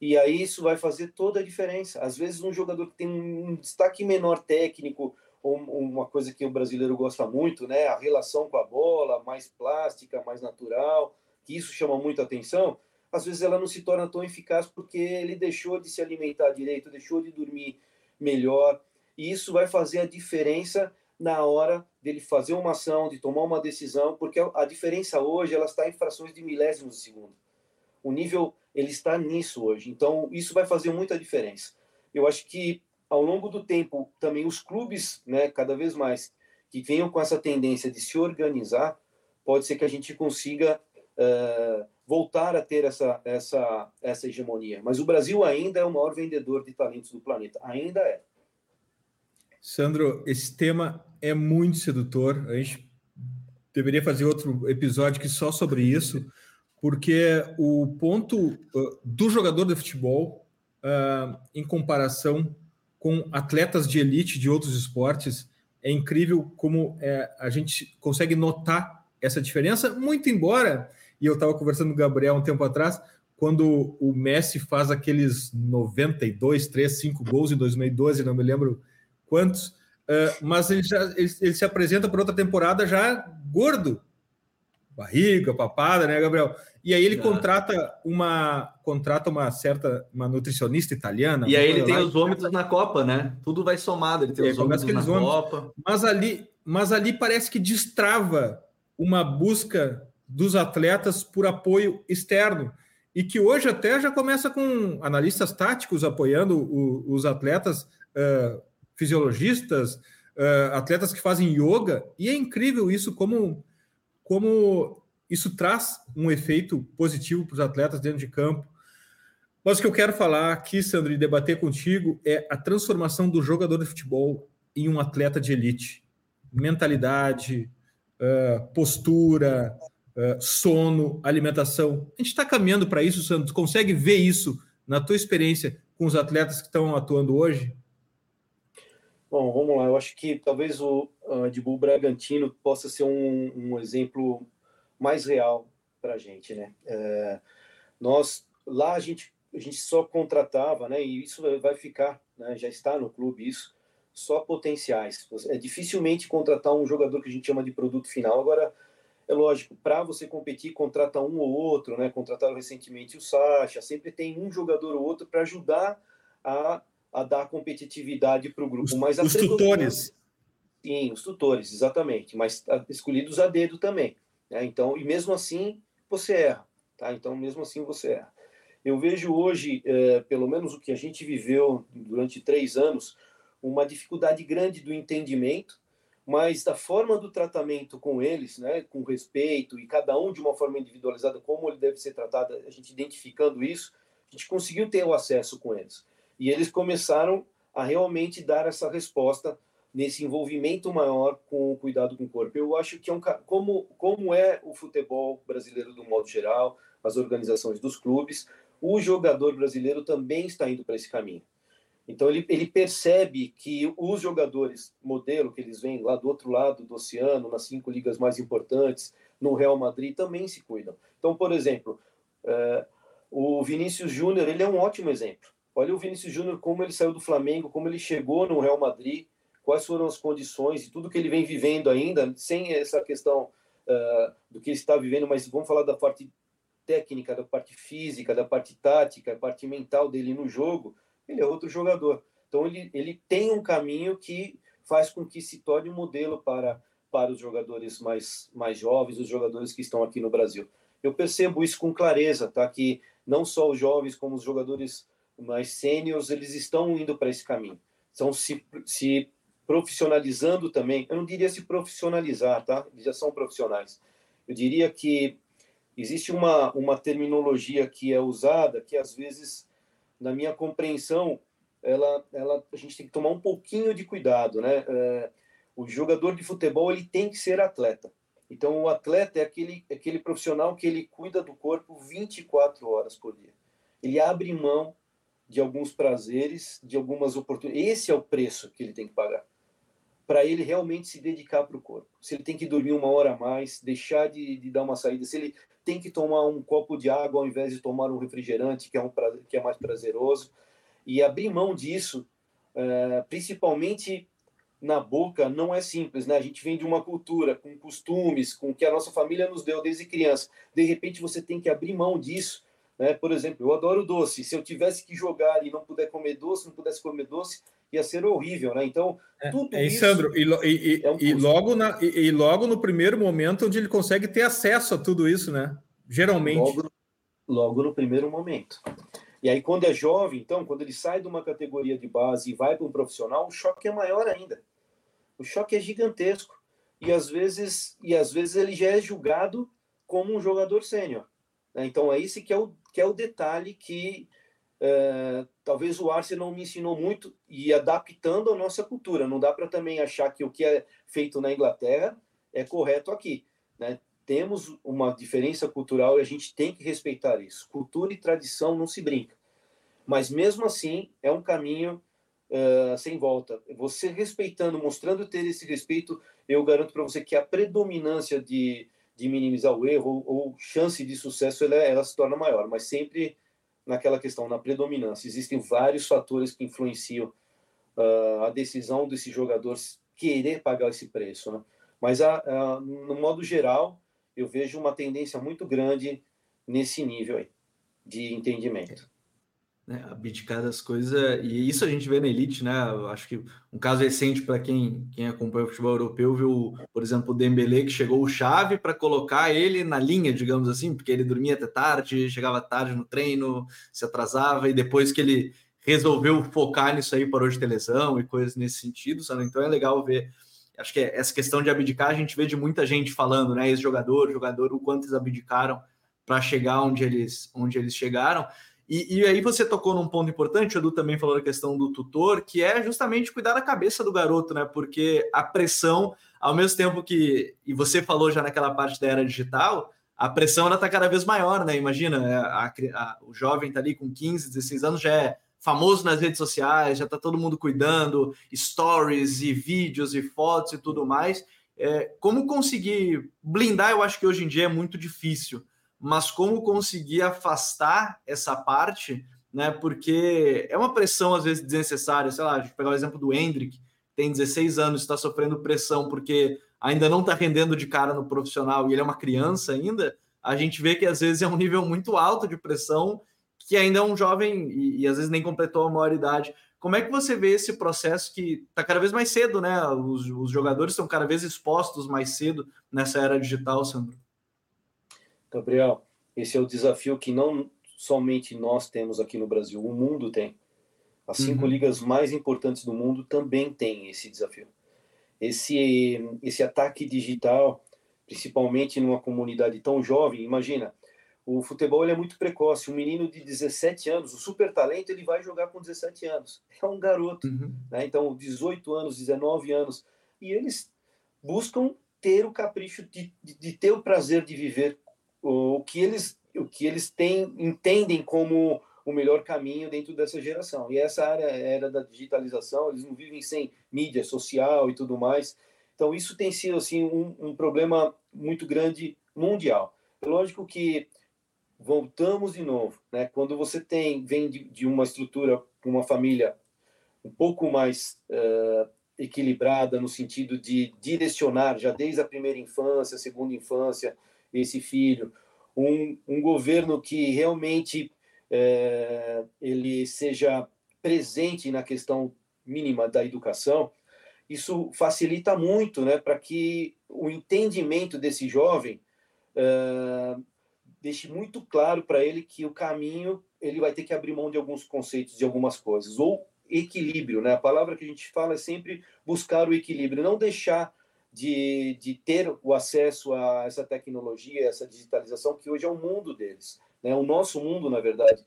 E aí isso vai fazer toda a diferença. Às vezes um jogador que tem um destaque menor técnico, uma coisa que o brasileiro gosta muito, né, a relação com a bola, mais plástica, mais natural, que isso chama muito atenção, às vezes ela não se torna tão eficaz porque ele deixou de se alimentar direito, deixou de dormir melhor, e isso vai fazer a diferença na hora dele fazer uma ação, de tomar uma decisão, porque a diferença hoje ela está em frações de milésimos de segundo. O nível ele está nisso hoje. Então, isso vai fazer muita diferença. Eu acho que, ao longo do tempo, também os clubes, né, cada vez mais, que venham com essa tendência de se organizar, pode ser que a gente consiga uh, voltar a ter essa, essa, essa hegemonia. Mas o Brasil ainda é o maior vendedor de talentos do planeta. Ainda é. Sandro, esse tema é muito sedutor. A gente deveria fazer outro episódio que só sobre isso porque o ponto uh, do jogador de futebol, uh, em comparação com atletas de elite de outros esportes, é incrível como é, a gente consegue notar essa diferença, muito embora, e eu estava conversando com o Gabriel um tempo atrás, quando o Messi faz aqueles 92, 3, 5 gols em 2012, não me lembro quantos, uh, mas ele, já, ele, ele se apresenta para outra temporada já gordo, barriga, papada, né, Gabriel? E aí ele ah. contrata uma contrata uma certa uma nutricionista italiana. E aí ele tem os vômitos na Copa, né? Tudo vai somado, ele tem os vômitos na vômitos, Copa. Mas ali, mas ali parece que destrava uma busca dos atletas por apoio externo e que hoje até já começa com analistas táticos apoiando o, os atletas, uh, fisiologistas, uh, atletas que fazem yoga, e é incrível isso como como isso traz um efeito positivo para os atletas dentro de campo. Mas o que eu quero falar aqui, Sandro, e debater contigo é a transformação do jogador de futebol em um atleta de elite. Mentalidade, uh, postura, uh, sono, alimentação. A gente está caminhando para isso, Sandro. Tu consegue ver isso na tua experiência com os atletas que estão atuando hoje? Bom, vamos lá. Eu acho que talvez o uh, Bragantino possa ser um, um exemplo mais real para a gente, né? É, nós lá a gente a gente só contratava, né? E isso vai ficar, né? Já está no clube isso, só potenciais. É dificilmente contratar um jogador que a gente chama de produto final. Agora é lógico, para você competir, contrata um ou outro, né? Contrataram recentemente o Sacha. Sempre tem um jogador ou outro para ajudar a a dar competitividade para o grupo. Os, mas os tutores. Sim, os tutores, exatamente, mas escolhidos a dedo também. Né? Então, e mesmo assim, você erra. Tá? Então, mesmo assim, você erra. Eu vejo hoje, é, pelo menos o que a gente viveu durante três anos, uma dificuldade grande do entendimento, mas da forma do tratamento com eles, né, com respeito e cada um de uma forma individualizada, como ele deve ser tratado, a gente identificando isso, a gente conseguiu ter o acesso com eles. E eles começaram a realmente dar essa resposta nesse envolvimento maior com o cuidado com o corpo. Eu acho que é um como como é o futebol brasileiro do modo geral, as organizações dos clubes, o jogador brasileiro também está indo para esse caminho. Então ele, ele percebe que os jogadores modelo que eles vêm lá do outro lado do oceano, nas cinco ligas mais importantes, no Real Madrid também se cuidam. Então, por exemplo, uh, o Vinícius Júnior ele é um ótimo exemplo. Olha o Vinícius Júnior, como ele saiu do Flamengo, como ele chegou no Real Madrid, quais foram as condições e tudo que ele vem vivendo ainda, sem essa questão uh, do que ele está vivendo, mas vamos falar da parte técnica, da parte física, da parte tática, da parte mental dele no jogo, ele é outro jogador. Então ele, ele tem um caminho que faz com que se torne um modelo para para os jogadores mais, mais jovens, os jogadores que estão aqui no Brasil. Eu percebo isso com clareza, tá? Que não só os jovens, como os jogadores mais sêniores, eles estão indo para esse caminho. Estão se, se profissionalizando também. Eu não diria se profissionalizar, tá? Eles já são profissionais. Eu diria que existe uma, uma terminologia que é usada que às vezes, na minha compreensão, ela, ela, a gente tem que tomar um pouquinho de cuidado, né? É, o jogador de futebol ele tem que ser atleta. Então, o atleta é aquele, aquele profissional que ele cuida do corpo 24 horas por dia. Ele abre mão de alguns prazeres, de algumas oportunidades. Esse é o preço que ele tem que pagar para ele realmente se dedicar para o corpo. Se ele tem que dormir uma hora a mais, deixar de, de, dar uma saída, se ele tem que tomar um copo de água ao invés de tomar um refrigerante, que é, um que é mais prazeroso, e abrir mão disso, é, principalmente na boca, não é simples, né? A gente vem de uma cultura, com costumes, com o que a nossa família nos deu desde criança. De repente você tem que abrir mão disso, né? Por exemplo, eu adoro doce. Se eu tivesse que jogar e não puder comer doce, não pudesse comer doce, ia ser horrível, né? Então, é, tudo é, isso. Sandro, e, e, é um e logo na, e, e, logo no primeiro momento onde ele consegue ter acesso a tudo isso, né? Geralmente. Logo, logo no primeiro momento. E aí, quando é jovem, então, quando ele sai de uma categoria de base e vai para um profissional, o choque é maior ainda. O choque é gigantesco. E às vezes, e às vezes ele já é julgado como um jogador sênior. Né? Então, é esse que é o, que é o detalhe que é, talvez o Arsenal me ensinou muito e adaptando a nossa cultura. Não dá para também achar que o que é feito na Inglaterra é correto aqui. Né? Temos uma diferença cultural e a gente tem que respeitar isso. Cultura e tradição não se brinca. Mas mesmo assim, é um caminho uh, sem volta. Você respeitando, mostrando ter esse respeito, eu garanto para você que a predominância de, de minimizar o erro ou, chance de sucesso ela, ela se torna maior. Mas sempre naquela questão, na predominância. Existem vários fatores que influenciam uh, a decisão desse jogador querer pagar esse preço. Né? Mas, a, a, no modo geral, eu vejo uma tendência muito grande nesse nível aí, de entendimento né, abdicar das coisas, e isso a gente vê na elite, né? Acho que um caso recente para quem, quem acompanha o futebol europeu viu, por exemplo, o Dembélé que chegou o chave para colocar ele na linha, digamos assim, porque ele dormia até tarde, chegava tarde no treino, se atrasava, e depois que ele resolveu focar nisso aí, parou de ter lesão e coisas nesse sentido, sabe? Então é legal ver. Acho que essa questão de abdicar a gente vê de muita gente falando, né? Ex-jogador, jogador, o quanto eles abdicaram para chegar onde eles, onde eles chegaram. E, e, aí você tocou num ponto importante, o Edu também falou da questão do tutor, que é justamente cuidar da cabeça do garoto, né? Porque a pressão, ao mesmo tempo que, e você falou já naquela parte da era digital, a pressão ela tá cada vez maior, né? Imagina, é, a, a, o jovem tá ali com 15, 16 anos, já é famoso nas redes sociais, já tá todo mundo cuidando, stories e vídeos e fotos e tudo mais. É, como conseguir blindar, eu acho que hoje em dia é muito difícil mas como conseguir afastar essa parte, né? Porque é uma pressão às vezes desnecessária, sei lá, pegar o exemplo do Hendrick, tem 16 anos, está sofrendo pressão porque ainda não está rendendo de cara no profissional e ele é uma criança ainda, a gente vê que às vezes é um nível muito alto de pressão que ainda é um jovem e, e às vezes nem completou a maioridade. Como é que você vê esse processo que está cada vez mais cedo, né? Os, os jogadores estão cada vez expostos mais cedo nessa era digital, Sandro? Gabriel, esse é o desafio que não somente nós temos aqui no Brasil, o mundo tem. As cinco uhum. ligas mais importantes do mundo também têm esse desafio. Esse, esse ataque digital, principalmente numa comunidade tão jovem, imagina, o futebol ele é muito precoce. Um menino de 17 anos, o super talento, ele vai jogar com 17 anos. É um garoto. Uhum. Né? Então, 18 anos, 19 anos. E eles buscam ter o capricho de, de, de ter o prazer de viver o que eles o que eles têm entendem como o melhor caminho dentro dessa geração. E essa área era da digitalização, eles não vivem sem mídia social e tudo mais. Então isso tem sido assim um, um problema muito grande mundial. É lógico que voltamos de novo, né? Quando você tem vem de, de uma estrutura, uma família um pouco mais uh, equilibrada no sentido de direcionar já desde a primeira infância, segunda infância, esse filho, um, um governo que realmente é, ele seja presente na questão mínima da educação, isso facilita muito né, para que o entendimento desse jovem uh, deixe muito claro para ele que o caminho ele vai ter que abrir mão de alguns conceitos, de algumas coisas, ou equilíbrio, né? A palavra que a gente fala é sempre buscar o equilíbrio, não deixar de, de ter o acesso a essa tecnologia, essa digitalização, que hoje é o mundo deles, né? O nosso mundo, na verdade.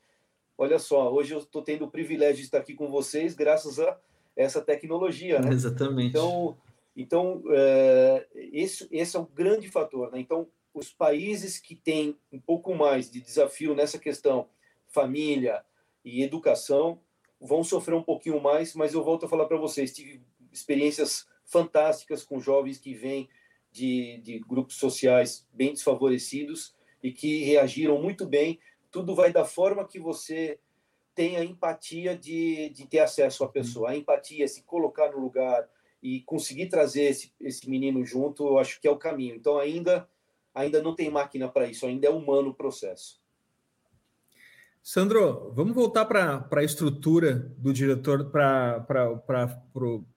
Olha só, hoje eu estou tendo o privilégio de estar aqui com vocês graças a essa tecnologia, né? Exatamente. Então, então é, esse, esse é o grande fator, né? Então, os países que têm um pouco mais de desafio nessa questão família e educação vão sofrer um pouquinho mais, mas eu volto a falar para vocês, tive experiências fantásticas com jovens que vêm de, de grupos sociais bem desfavorecidos e que reagiram muito bem. Tudo vai da forma que você tem a empatia de, de ter acesso à pessoa, a empatia, se colocar no lugar e conseguir trazer esse, esse menino junto, eu acho que é o caminho. Então ainda ainda não tem máquina para isso, ainda é humano o processo. Sandro, vamos voltar para a estrutura do diretor, para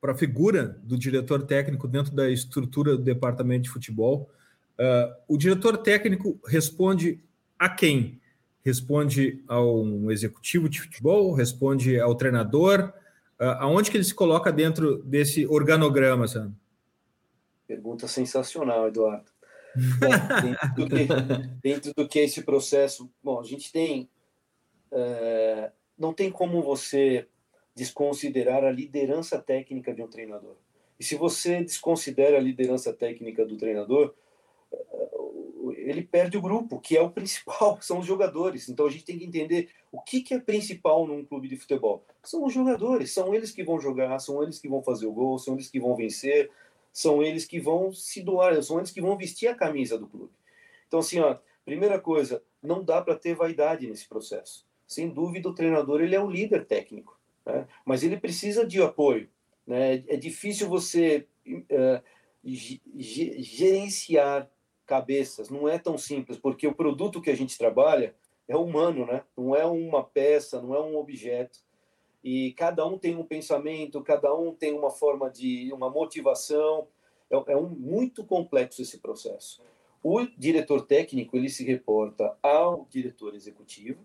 a figura do diretor técnico dentro da estrutura do departamento de futebol. Uh, o diretor técnico responde a quem? Responde ao executivo de futebol? Responde ao treinador? Uh, aonde que ele se coloca dentro desse organograma, Sandro? Pergunta sensacional, Eduardo. Bom, dentro, do que, *laughs* dentro do que esse processo, bom, a gente tem é, não tem como você desconsiderar a liderança técnica de um treinador. E se você desconsidera a liderança técnica do treinador, é, ele perde o grupo, que é o principal, *laughs* são os jogadores. Então a gente tem que entender o que, que é principal num clube de futebol. São os jogadores, são eles que vão jogar, são eles que vão fazer o gol, são eles que vão vencer, são eles que vão se doar, são eles que vão vestir a camisa do clube. Então, assim, ó, primeira coisa, não dá para ter vaidade nesse processo sem dúvida o treinador ele é o líder técnico, né? mas ele precisa de apoio. Né? É difícil você uh, gerenciar cabeças, não é tão simples, porque o produto que a gente trabalha é humano, né? não é uma peça, não é um objeto. E cada um tem um pensamento, cada um tem uma forma de, uma motivação. É, é um, muito complexo esse processo. O diretor técnico ele se reporta ao diretor executivo,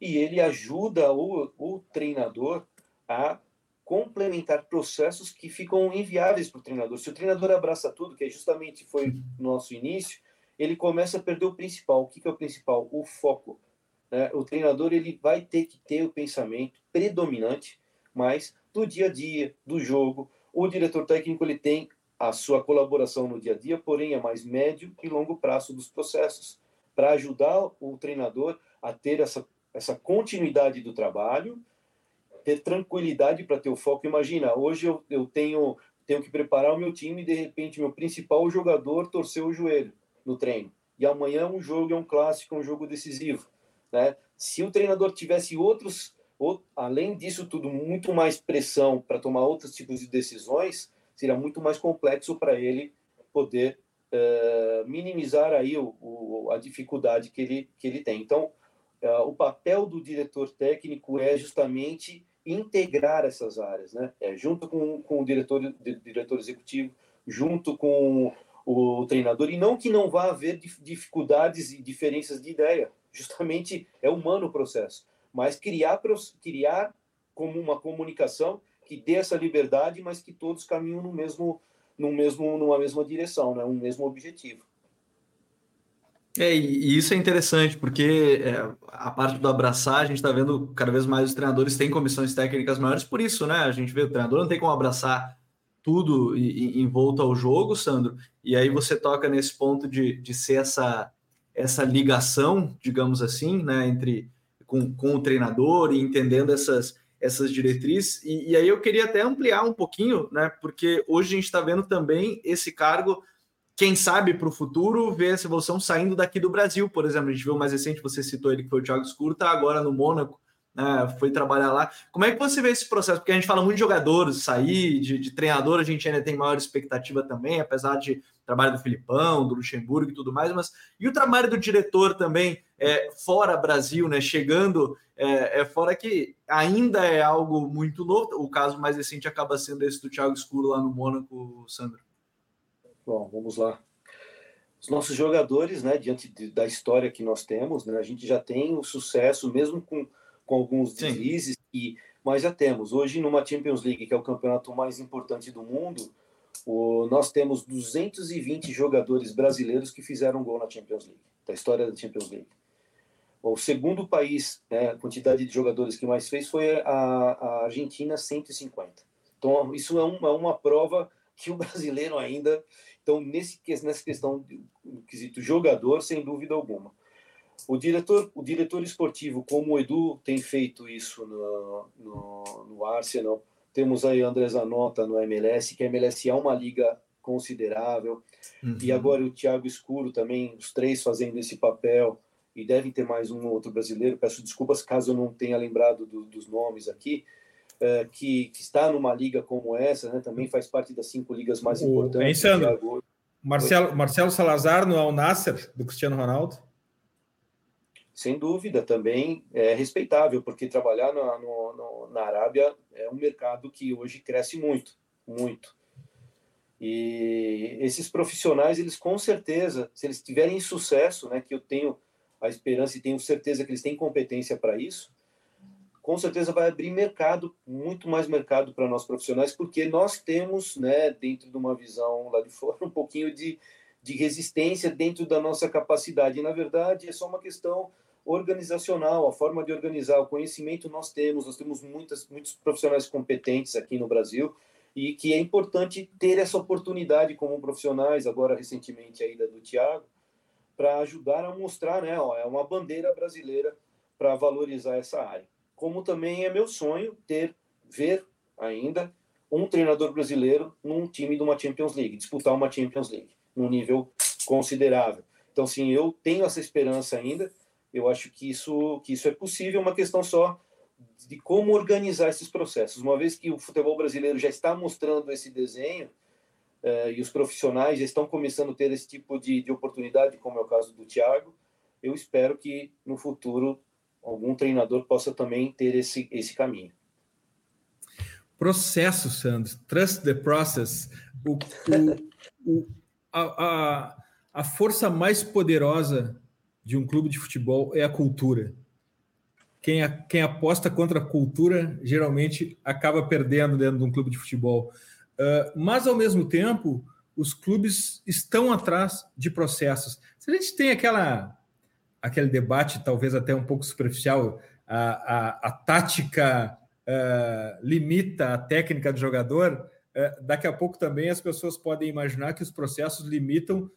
e ele ajuda o, o treinador a complementar processos que ficam inviáveis para o treinador. Se o treinador abraça tudo, que é justamente foi nosso início, ele começa a perder o principal. O que, que é o principal? O foco. Né? O treinador ele vai ter que ter o pensamento predominante, mas do dia a dia, do jogo. O diretor técnico ele tem a sua colaboração no dia a dia, porém é mais médio e longo prazo dos processos, para ajudar o treinador a ter essa essa continuidade do trabalho, ter tranquilidade para ter o foco. Imagina, hoje eu, eu tenho, tenho que preparar o meu time e de repente meu principal jogador torceu o joelho no treino. E amanhã um jogo, é um clássico, um jogo decisivo. Né? Se o treinador tivesse outros, ou, além disso tudo, muito mais pressão para tomar outros tipos de decisões, seria muito mais complexo para ele poder uh, minimizar aí o, o, a dificuldade que ele, que ele tem. Então, o papel do diretor técnico é justamente integrar essas áreas, né? É, junto com, com o diretor, diretor executivo, junto com o treinador, e não que não vá haver dificuldades e diferenças de ideia, justamente é humano o processo, mas criar, criar como uma comunicação que dê essa liberdade, mas que todos caminham no mesmo, no mesmo, numa mesma direção, né? um mesmo objetivo. É, e isso é interessante, porque é, a parte do abraçar, a gente está vendo cada vez mais os treinadores têm comissões técnicas maiores, por isso, né? A gente vê o treinador não tem como abraçar tudo em, volta ao jogo, Sandro, e aí você toca nesse ponto de, de ser essa, essa ligação, digamos assim, né, entre com, com o treinador e entendendo essas, essas diretrizes. E, e aí eu queria até ampliar um pouquinho, né, porque hoje a gente está vendo também esse cargo quem sabe para o futuro ver essa evolução saindo daqui do Brasil, por exemplo. A gente viu mais recente, você citou ele que foi o Thiago Escuro, está agora no Mônaco, né, foi trabalhar lá. Como é que você vê esse processo? Porque a gente fala muito de jogadores sair, de, de treinador, a gente ainda tem maior expectativa também, apesar de trabalho do Filipão, do Luxemburgo e tudo mais, mas e o trabalho do diretor também é, fora Brasil, né? Chegando é, é, fora que ainda é algo muito novo. O caso mais recente acaba sendo esse do Thiago Escuro lá no Mônaco, Sandro. Bom, vamos lá. Os nossos jogadores, né, diante de, da história que nós temos, né, a gente já tem o sucesso, mesmo com, com alguns deslizes, e, mas já temos. Hoje, numa Champions League, que é o campeonato mais importante do mundo, o, nós temos 220 jogadores brasileiros que fizeram gol na Champions League, da história da Champions League. O segundo país, né, a quantidade de jogadores que mais fez foi a, a Argentina, 150. Então, isso é, um, é uma prova que o *laughs* brasileiro ainda. Então, nesse, nessa questão do quesito jogador, sem dúvida alguma. O diretor, o diretor esportivo, como o Edu tem feito isso no, no, no Arsenal, temos aí André Zanota no MLS, que a MLS é uma liga considerável, uhum. e agora o Thiago Escuro também, os três fazendo esse papel, e devem ter mais um outro brasileiro, peço desculpas caso eu não tenha lembrado do, dos nomes aqui, é, que, que, está numa liga como essa, né, também faz parte das cinco ligas mais importantes. É Thiago... Marcelo, Marcelo Salazar no Al Nasser, do Cristiano Ronaldo? sem dúvida, também é respeitável, porque trabalhar na, no, no, na Arábia é um mercado que hoje cresce muito, muito. E esses profissionais, eles com certeza, se eles tiverem sucesso, né, que eu tenho a esperança e tenho certeza que eles têm competência para isso, com certeza vai abrir mercado, muito mais mercado para nós profissionais, porque nós temos, né, dentro de uma visão lá de fora, *laughs* um pouquinho de, de resistência dentro da nossa capacidade. E, na verdade, é só uma questão organizacional, a forma de organizar, o conhecimento nós temos, nós temos muitas, muitos profissionais competentes aqui no Brasil e que é importante ter essa oportunidade como profissionais, agora recentemente a ida do Tiago, para ajudar a mostrar, né, ó, é uma bandeira brasileira para valorizar essa área. Como também é meu sonho ter, ver ainda um treinador brasileiro num time de uma Champions League, disputar uma Champions League, num nível considerável. Então, sim, eu tenho essa esperança ainda, eu acho que isso, que isso é possível, uma questão só de como organizar esses processos. Uma vez que o futebol brasileiro já está mostrando esse desenho eh, e os profissionais já estão começando a ter esse tipo de, de oportunidade, como é o caso do Thiago, eu espero que no futuro algum treinador possa também ter esse, esse caminho. Processo, Sandro. Trust the process. O, o, o a, a, a força mais poderosa de um clube de futebol é a cultura. Quem, a, quem aposta contra a cultura geralmente acaba perdendo dentro de um clube de futebol. Uh, mas, ao mesmo tempo, os clubes estão atrás de processos. Se a gente tem aquela, aquele debate, talvez até um pouco superficial, a, a, a tática uh, limita a técnica do jogador, uh, daqui a pouco também as pessoas podem imaginar que os processos limitam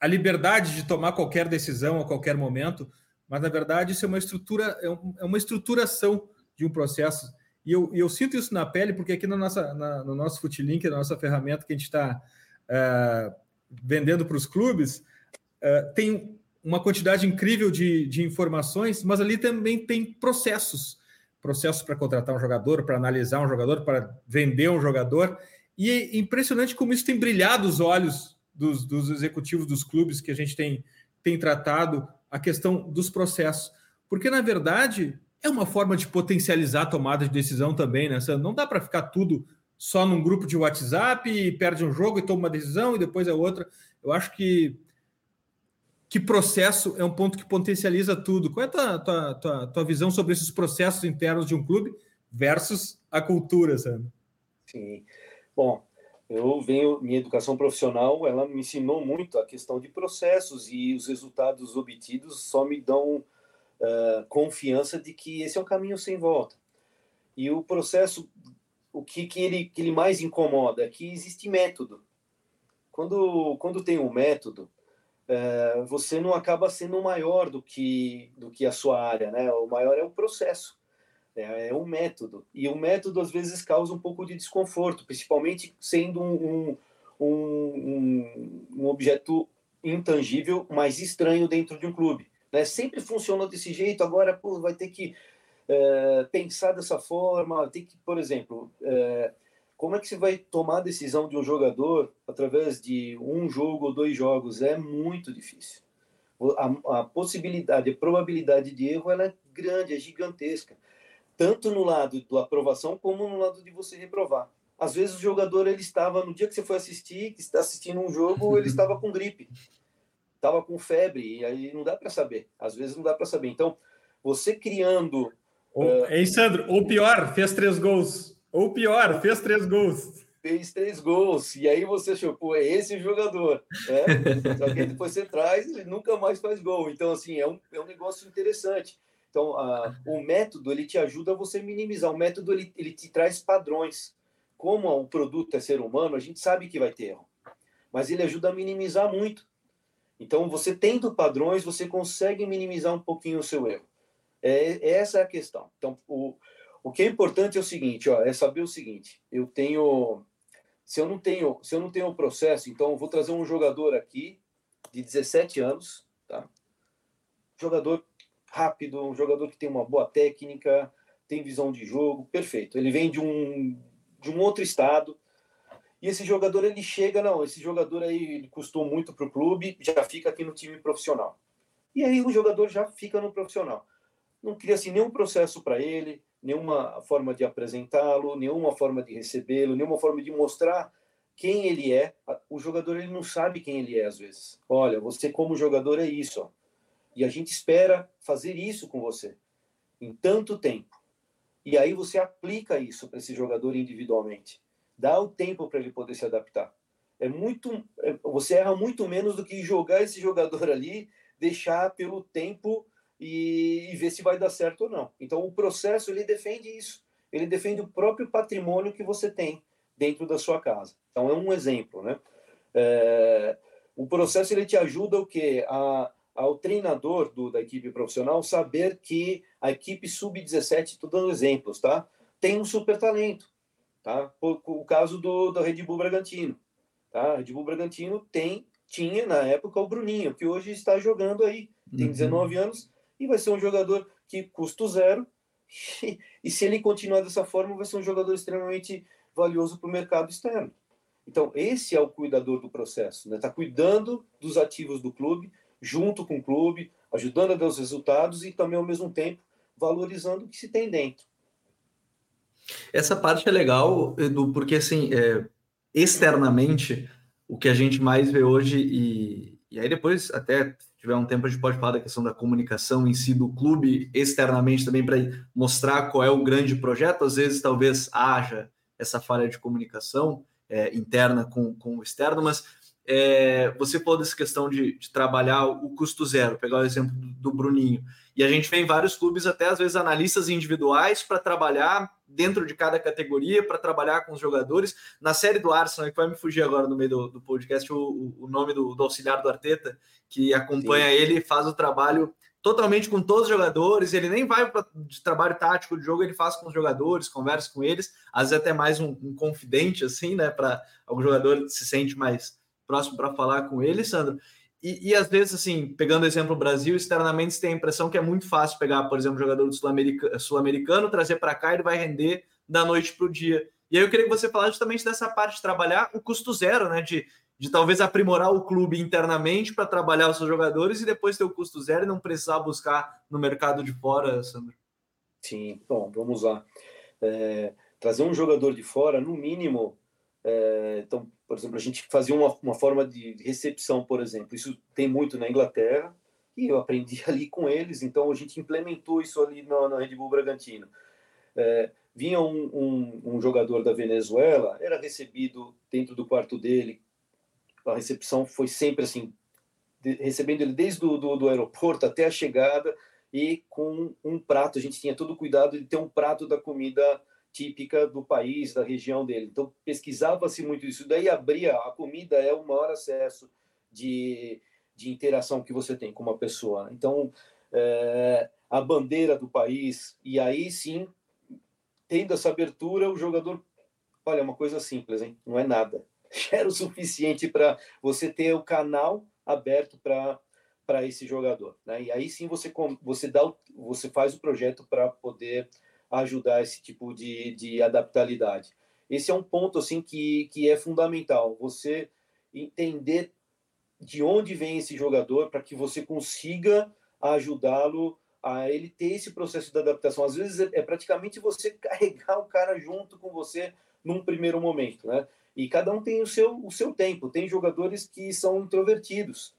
a liberdade de tomar qualquer decisão a qualquer momento, mas na verdade isso é uma estrutura, é, é uma estruturação de um processo. E eu, eu sinto isso na pele, porque aqui na nossa, na, no nosso Footlink, na nossa ferramenta que a gente está uh, vendendo para os clubes, tem uma quantidade incrível de, de informações, mas ali também tem processos processos para contratar um jogador, para analisar um jogador, para vender um jogador. E é impressionante como isso tem brilhado os olhos dos, dos executivos dos clubes que a gente tem, tem tratado a questão dos processos. Porque, na verdade, é uma forma de potencializar a tomada de decisão também, né? Não dá para ficar tudo só num grupo de WhatsApp e perde um jogo e toma uma decisão e depois é outra. Eu acho que que processo é um ponto que potencializa tudo. Qual é a tua, tua, tua, tua visão sobre esses processos internos de um clube versus a cultura, sabe? Sim. Bom, eu venho, minha educação profissional, ela me ensinou muito a questão de processos e os resultados obtidos só me dão uh, confiança de que esse é um caminho sem volta. E o processo, o que, que, ele, que ele mais incomoda é que existe método. Quando, quando tem um método, uh, você não acaba sendo maior do que, do que a sua área, né? O maior é o processo. É, é um método. E o método, às vezes, causa um pouco de desconforto, principalmente sendo um, um, um, um objeto intangível, mas estranho dentro de um clube. Né? Sempre funciona desse jeito, agora pô, vai ter que é, pensar dessa forma, tem que, por exemplo, é, como é que você vai tomar a decisão de um jogador através de um jogo ou dois jogos? É muito difícil. A, a possibilidade, a probabilidade de erro ela é grande, é gigantesca. Tanto no lado da aprovação como no lado de você reprovar. Às vezes o jogador ele estava no dia que você foi assistir, que está assistindo um jogo, ele *laughs* estava com gripe, estava com febre e aí não dá para saber. Às vezes não dá para saber. Então você criando ou, é... Hein, Sandro? Ou pior, fez três gols. Ou pior, fez três gols. Fez três gols. E aí você achou, pô, é esse jogador. Né? Só que depois você traz e nunca mais faz gol. Então, assim, é um, é um negócio interessante. Então, a, o método, ele te ajuda a você minimizar. O método, ele, ele te traz padrões. Como o produto é ser humano, a gente sabe que vai ter erro. Mas ele ajuda a minimizar muito. Então, você tendo padrões, você consegue minimizar um pouquinho o seu erro. É, essa é a questão. Então, o, o que é importante é o seguinte, ó, é saber o seguinte. Eu tenho, se eu não tenho, se eu não tenho o um processo, então eu vou trazer um jogador aqui de 17 anos, tá? Jogador rápido, um jogador que tem uma boa técnica, tem visão de jogo, perfeito. Ele vem de um de um outro estado. E esse jogador ele chega, não, esse jogador aí ele custou muito para o clube, já fica aqui no time profissional. E aí o jogador já fica no profissional não cria-se nenhum processo para ele, nenhuma forma de apresentá-lo, nenhuma forma de recebê-lo, nenhuma forma de mostrar quem ele é. O jogador ele não sabe quem ele é às vezes. Olha, você como jogador é isso, ó. e a gente espera fazer isso com você em tanto tempo. E aí você aplica isso para esse jogador individualmente. Dá o tempo para ele poder se adaptar. É muito, é, você erra muito menos do que jogar esse jogador ali, deixar pelo tempo e, e ver se vai dar certo ou não. Então, o processo ele defende isso. Ele defende o próprio patrimônio que você tem dentro da sua casa. Então, é um exemplo, né? É, o processo ele te ajuda o quê? A, ao treinador do, da equipe profissional saber que a equipe sub-17, estou dando exemplos, tá? Tem um super talento, tá? O, o caso do, do Red Bull Bragantino, tá? Red Bull Bragantino tem, tinha na época o Bruninho, que hoje está jogando aí, tem 19 uhum. anos, e vai ser um jogador que custo zero. *laughs* E, se ele continuar dessa forma, vai ser um jogador extremamente valioso para o mercado externo. Então, esse é o cuidador do processo, né? Está cuidando dos ativos do clube, junto com o clube, ajudando a dar os resultados e também, ao mesmo tempo, valorizando o que se tem dentro. Essa parte é legal, Edu, porque, assim, é, externamente, o que a gente mais vê hoje, e, e aí depois até tiver um tempo, a gente pode falar da questão da comunicação em si do clube externamente também para mostrar qual é o grande projeto. Às vezes, talvez haja essa falha de comunicação é, interna com, com o externo, mas é, você falou dessa questão de, de, trabalhar o custo zero, pegar o exemplo do, do, Bruninho. E a gente vê em vários clubes, até às vezes, analistas individuais para trabalhar dentro de cada categoria, para trabalhar com os jogadores. Na série do Arsenal, que vai me fugir agora no meio do, do podcast, o, o, nome do, do, auxiliar do Arteta, que acompanha Sim. ele, faz o trabalho totalmente com todos os jogadores, ele nem vai para de trabalho tático de jogo, ele faz com os jogadores, conversa com eles, às vezes até mais um, um confidente, assim, né, para algum jogador se sente mais próximo para falar com ele, Sandro. E, e, às vezes, assim, pegando o exemplo do Brasil, externamente você tem a impressão que é muito fácil pegar, por exemplo, um jogador sul-americano, sul trazer para cá e ele vai render da noite para o dia. E aí eu queria que você falasse justamente dessa parte de trabalhar o custo zero, né? De, de talvez aprimorar o clube internamente para trabalhar os seus jogadores e depois ter o custo zero e não precisar buscar no mercado de fora, Sandro. Sim, bom, vamos lá. É, trazer um jogador de fora, no mínimo, é, então, por exemplo, a gente fazia uma, uma forma de recepção, por exemplo. Isso tem muito na Inglaterra e eu aprendi *laughs* ali com eles. Então, a gente implementou isso ali na, na Red Bull Bragantino. É, vinha um, um, um, jogador da Venezuela, era recebido dentro do quarto dele. A recepção foi sempre assim, de, recebendo ele desde do, do, do aeroporto até a chegada e com um prato. A gente tinha todo o cuidado de ter um prato da comida típica do país, da região dele. Então, pesquisava-se muito isso. Daí abria, a comida é o maior acesso de, de interação que você tem com uma pessoa. Então, é, a bandeira do país, e aí sim, tendo essa abertura, o jogador. Olha, é uma coisa simples, hein? Não é nada. *laughs* Já era o suficiente para você ter o canal aberto para para esse jogador. Né? E aí sim você, você, dá, você faz o projeto para poder ajudar esse tipo de, de adaptabilidade. Esse é um ponto assim que, que é fundamental. Você entender de onde vem esse jogador para que você consiga ajudá-lo a ele ter esse processo de adaptação. Às vezes é, é praticamente você *laughs* carregar o cara junto com você num primeiro momento, né? E cada um tem o seu, o seu tempo. Tem jogadores que são introvertidos.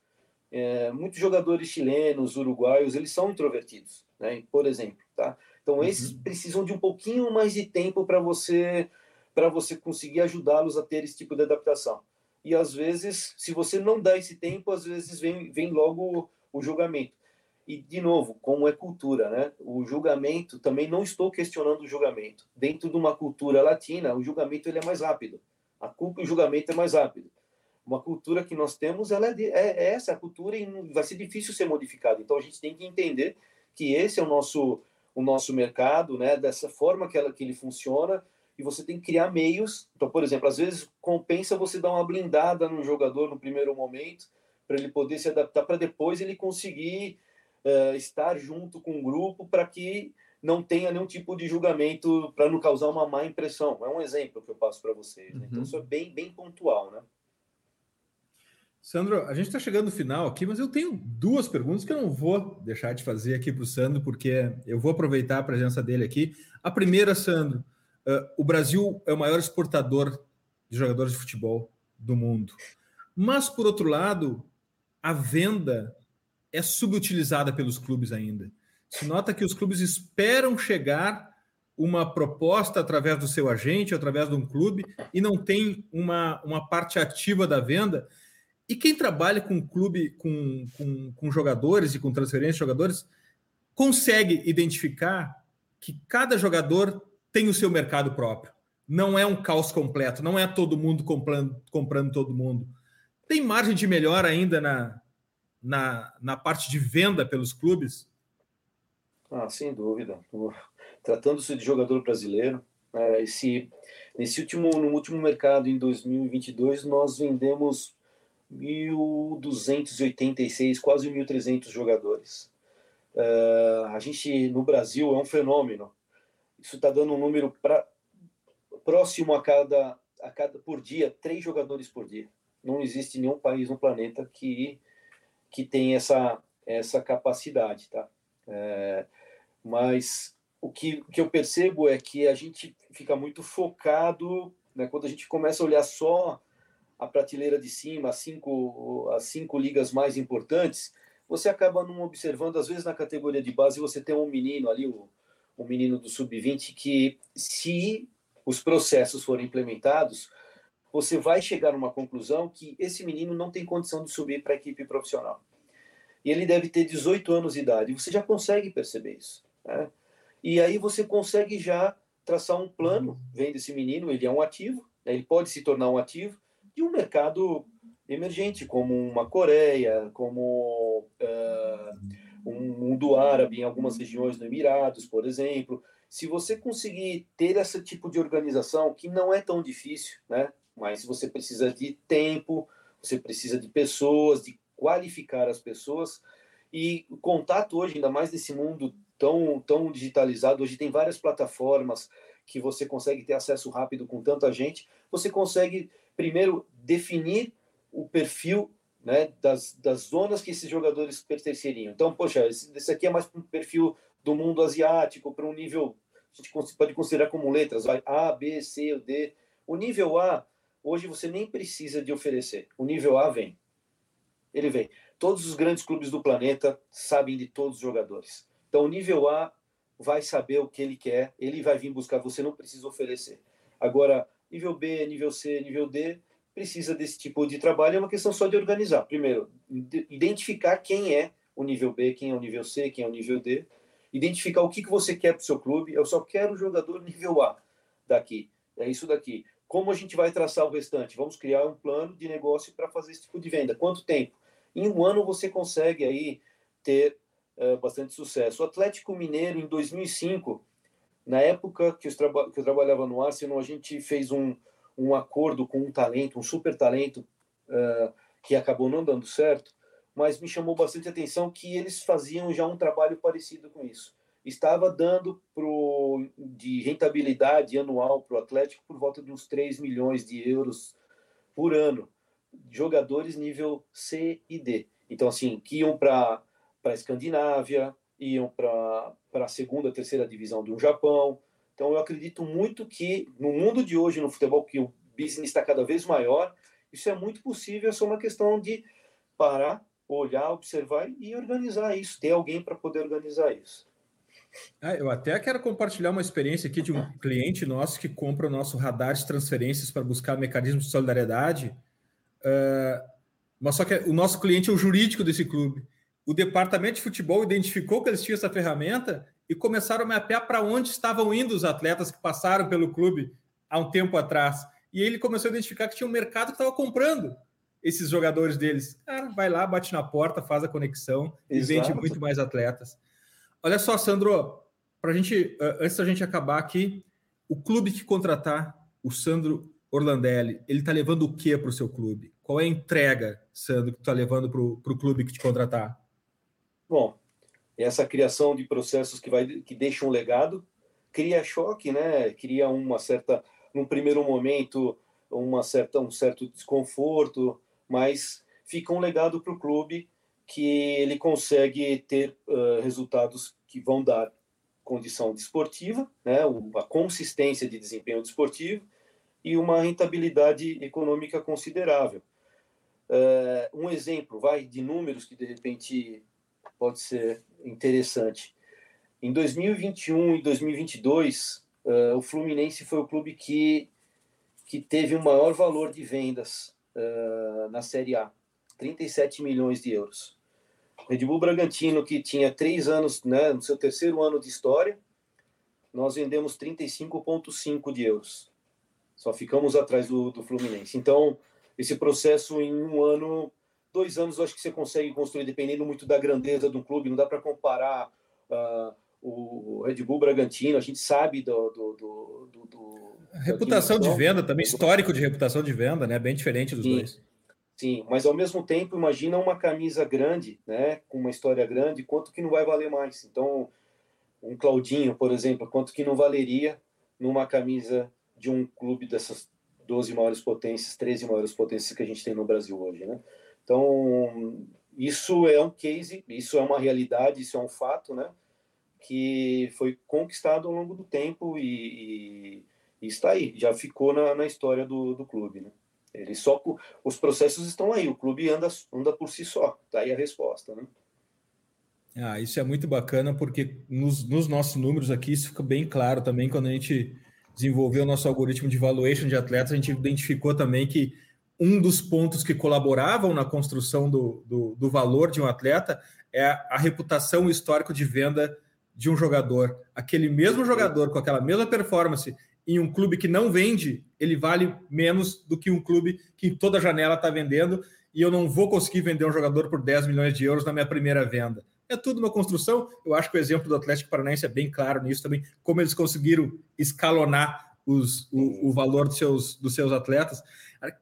É, muitos jogadores chilenos, uruguaios, eles são introvertidos, né? Por exemplo, tá? Então esses uhum. precisam de um pouquinho mais de tempo para você para você conseguir ajudá-los a ter esse tipo de adaptação. E às vezes, se você não dá esse tempo, às vezes vem, vem logo o julgamento. E, de novo, como é cultura, né? O julgamento, também não estou questionando o julgamento. Dentro de uma cultura latina, o julgamento ele é mais rápido. A culpa e o julgamento é mais rápido. Uma cultura que nós temos, ela é, de, é, é essa cultura e vai ser difícil ser modificada. Então, a gente tem que entender que esse é o nosso, o nosso mercado, né? Dessa forma que, ela, que ele funciona, e você tem que criar meios. Então, por exemplo, às vezes compensa você dar uma blindada no jogador no primeiro momento, para ele poder se adaptar, para depois ele conseguir uh, estar junto com o grupo para que não tenha nenhum tipo de julgamento para não causar uma má impressão. É um exemplo que eu passo para vocês. Né? Então, uhum. isso é bem, bem pontual, né? Sandro, a gente está chegando no final aqui, mas eu tenho duas perguntas que eu não vou deixar de fazer aqui para o Sandro, porque eu vou aproveitar a presença dele aqui. A primeira, Sandro, uh, o Brasil é o maior exportador de jogadores de futebol do mundo. Mas, por outro lado, a venda é subutilizada pelos clubes ainda. Se nota que os clubes esperam chegar uma proposta através do seu agente, através de um clube, e não tem uma, uma parte ativa da venda. E quem trabalha com clube, com, com, com jogadores e com transferência de jogadores, consegue identificar que cada jogador tem o seu mercado próprio. Não é um caos completo, não é todo mundo comprando, comprando todo mundo. Tem margem de melhor ainda na, na, na parte de venda pelos clubes? Ah, sem dúvida. Tratando-se de jogador brasileiro, é, esse, nesse último, no último mercado, em 2022, nós vendemos 1.286, quase 1.300 jogadores. Uh, a gente, no Brasil, é um fenômeno. Isso está dando um número pra, próximo a cada, a cada, por dia, três jogadores por dia. Não existe nenhum país no planeta que que tem essa, essa capacidade, tá? É, mas o que, o que eu percebo é que a gente fica muito focado, né, quando a gente começa a olhar só a prateleira de cima, as cinco, as cinco ligas mais importantes, você acaba não observando, às vezes na categoria de base você tem um menino ali, o, um menino do sub-20, que se os processos forem implementados, você vai chegar a uma conclusão que esse menino não tem condição de subir para a equipe profissional. E ele deve ter 18 anos de idade. Você já consegue perceber isso. Né? E aí você consegue já traçar um plano, vendo esse menino, ele é um ativo, né? ele pode se tornar um ativo de um mercado emergente, como uma Coreia, como uh, um mundo árabe em algumas regiões do Emirados, por exemplo. Se você conseguir ter esse tipo de organização, que não é tão difícil, né? mas você precisa de tempo, você precisa de pessoas, de qualificar as pessoas e o contato hoje, ainda mais nesse mundo tão, tão digitalizado, hoje tem várias plataformas que você consegue ter acesso rápido com tanta gente, você consegue primeiro definir o perfil né, das, das zonas que esses jogadores pertenceriam. Então, poxa, esse, esse aqui é mais um perfil do mundo asiático, para um nível, a gente pode considerar como letras, vai A, B, C D. O nível A Hoje você nem precisa de oferecer. O nível A vem. Ele vem. Todos os grandes clubes do planeta sabem de todos os jogadores. Então, o nível A vai saber o que ele quer, ele vai vir buscar, você não precisa oferecer. Agora, nível B, nível C, nível D, precisa desse tipo de trabalho, é uma questão só de organizar. Primeiro, identificar quem é o nível B, quem é o nível C, quem é o nível D, identificar o que, que você quer para o seu clube. Eu só quero jogador nível A daqui, é isso daqui. Como a gente vai traçar o restante? Vamos criar um plano de negócio para fazer esse tipo de venda. Quanto tempo? Em um ano você consegue aí ter uh, bastante sucesso. O Atlético Mineiro, em 2005, na época que traba que eu trabalhava no Arsenal, a gente fez um, um acordo com um talento, um super talento, uh, que acabou não dando certo. mas me chamou bastante atenção que eles faziam já um trabalho parecido com isso. Estava dando pro, de rentabilidade anual para o Atlético por volta de uns 3 milhões de euros por ano. Jogadores nível C e D. Então, assim, que iam para a Escandinávia, iam para a segunda, terceira divisão do Japão. Então, eu acredito muito que no mundo de hoje, no futebol, que o business está cada vez maior, isso é muito possível, é só uma questão de parar, olhar, observar e organizar isso, ter alguém para poder organizar isso. É, eu até quero compartilhar uma experiência aqui de um cliente nosso que compra o nosso radar de transferências para buscar mecanismos de solidariedade. Uh, mas só que o nosso cliente é o jurídico desse clube. O departamento de futebol identificou que eles tinham essa ferramenta e começaram a mapear para onde estavam indo os atletas que passaram pelo clube há um tempo atrás. E ele começou a identificar que tinha um mercado que estava comprando esses jogadores deles. Cara, vai lá, bate na porta, faz a conexão Exato. e vende muito mais atletas. Olha só, Sandro, para gente, antes da gente acabar aqui, o clube que contratar o Sandro Orlandelli, ele está levando o que para o seu clube? Qual é a entrega, Sandro, que está levando para o clube que te contratar? Bom, essa criação de processos que, vai, que deixam um legado, cria choque, né? Cria uma certa num primeiro momento uma certa, um certo desconforto, mas fica um legado para o clube que ele consegue ter uh, resultados que vão dar condição desportiva, né, uma consistência de desempenho desportivo e uma rentabilidade econômica considerável. Uh, um exemplo, vai, de números que de repente pode ser interessante. Em 2021 e 2022, Uh, o Fluminense foi o clube que, que teve o maior valor de vendas uh, na Série A, 37 milhões de euros. O Red Bull Bragantino, que tinha três anos, né, no seu terceiro ano de história, nós vendemos 35,5 de euros. Só ficamos atrás do, do Fluminense. Então, esse processo em um ano, dois anos, eu acho que você consegue construir, dependendo muito da grandeza do clube. Não dá para comparar uh, o Red Bull Bragantino, a gente sabe do. do, do, do, do reputação de venda também, histórico de reputação de venda, né? Bem diferente dos sim, dois. Sim, mas ao mesmo tempo, imagina uma camisa grande, né? Com uma história grande, quanto que não vai valer mais? Então, um Claudinho, por exemplo, quanto que não valeria numa camisa de um clube dessas 12 maiores potências, 13 maiores potências que a gente tem no Brasil hoje, né? Então, isso é um case, isso é uma realidade, isso é um fato, né? que foi conquistado ao longo do tempo e, e, e está aí, já ficou na, na história do, do clube. Né? Ele só, os processos estão aí, o clube anda, anda por si só, está aí a resposta. Né? Ah, isso é muito bacana, porque nos, nos, nossos números aqui isso fica bem claro também quando a gente desenvolveu o nosso algoritmo de valuation de atletas, a gente identificou também que um dos pontos que colaboravam na construção do, do, do valor de um atleta é a, a reputação histórico de venda de um jogador, aquele mesmo jogador com aquela mesma performance em um clube que não vende, ele vale menos do que um clube que em toda janela está vendendo e eu não vou conseguir vender um jogador por 10 milhões de euros na minha primeira venda. É tudo uma construção. Eu acho que o exemplo do Atlético Paranaense é bem claro nisso também, como eles conseguiram escalonar os, o, o, valor dos seus, dos seus atletas.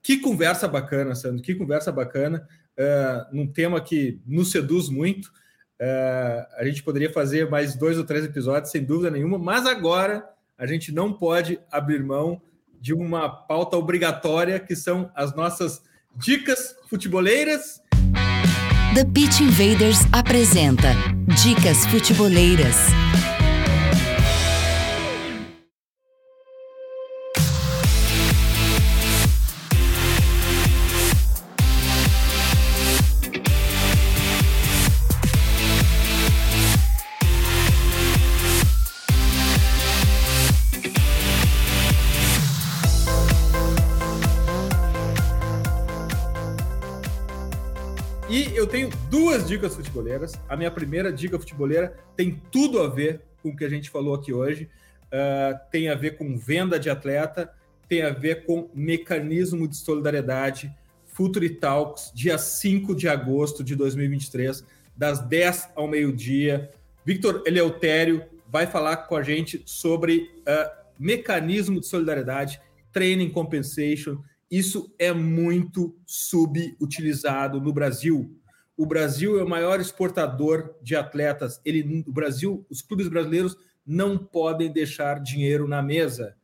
Que conversa bacana, Sandro, que conversa bacana, uh, num tema que nos seduz muito. É, a gente poderia fazer mais dois ou três episódios, sem dúvida nenhuma, mas agora a gente não pode abrir mão de uma pauta obrigatória, que são as nossas dicas futeboleiras. The Pitch Invaders apresenta Dicas Futeboleiras. Dicas futeboleiras. A minha primeira dica futeboleira tem tudo a ver com o que a gente falou aqui hoje. Uh, tem a ver com venda de atleta, tem a ver com mecanismo de solidariedade. Futuri Talks, dia 5 de agosto de 2023, das 10 ao meio-dia. Victor Eleutério vai falar com a gente sobre uh, mecanismo de solidariedade, training compensation. Isso é muito subutilizado no Brasil. O Brasil é o maior exportador de atletas. Ele, o Brasil, os clubes brasileiros não podem deixar dinheiro na mesa.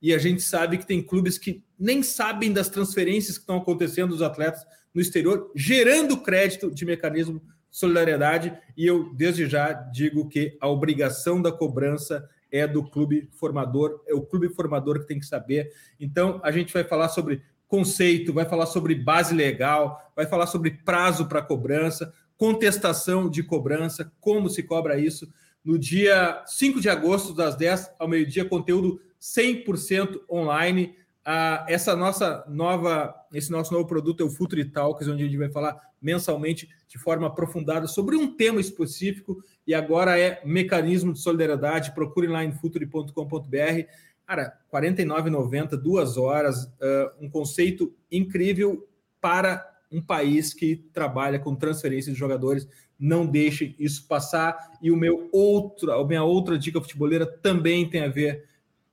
E a gente sabe que tem clubes que nem sabem das transferências que estão acontecendo dos atletas no exterior, gerando crédito de mecanismo de solidariedade. E eu, desde já, digo que a obrigação da cobrança é do clube formador, é o clube formador que tem que saber. Então, a gente vai falar sobre conceito, vai falar sobre base legal, vai falar sobre prazo para cobrança, contestação de cobrança, como se cobra isso. No dia 5 de agosto, das 10 ao meio-dia, conteúdo 100% online. Ah, essa nossa nova, esse nosso novo produto é o Futuri Talks, onde a gente vai falar mensalmente de forma aprofundada sobre um tema específico e agora é mecanismo de solidariedade. Procure lá em futuri.com.br Cara, R$ 49,90, duas horas, uh, um conceito incrível para um país que trabalha com transferência de jogadores. Não deixe isso passar. E o meu outro, a minha outra dica futeboleira também tem a ver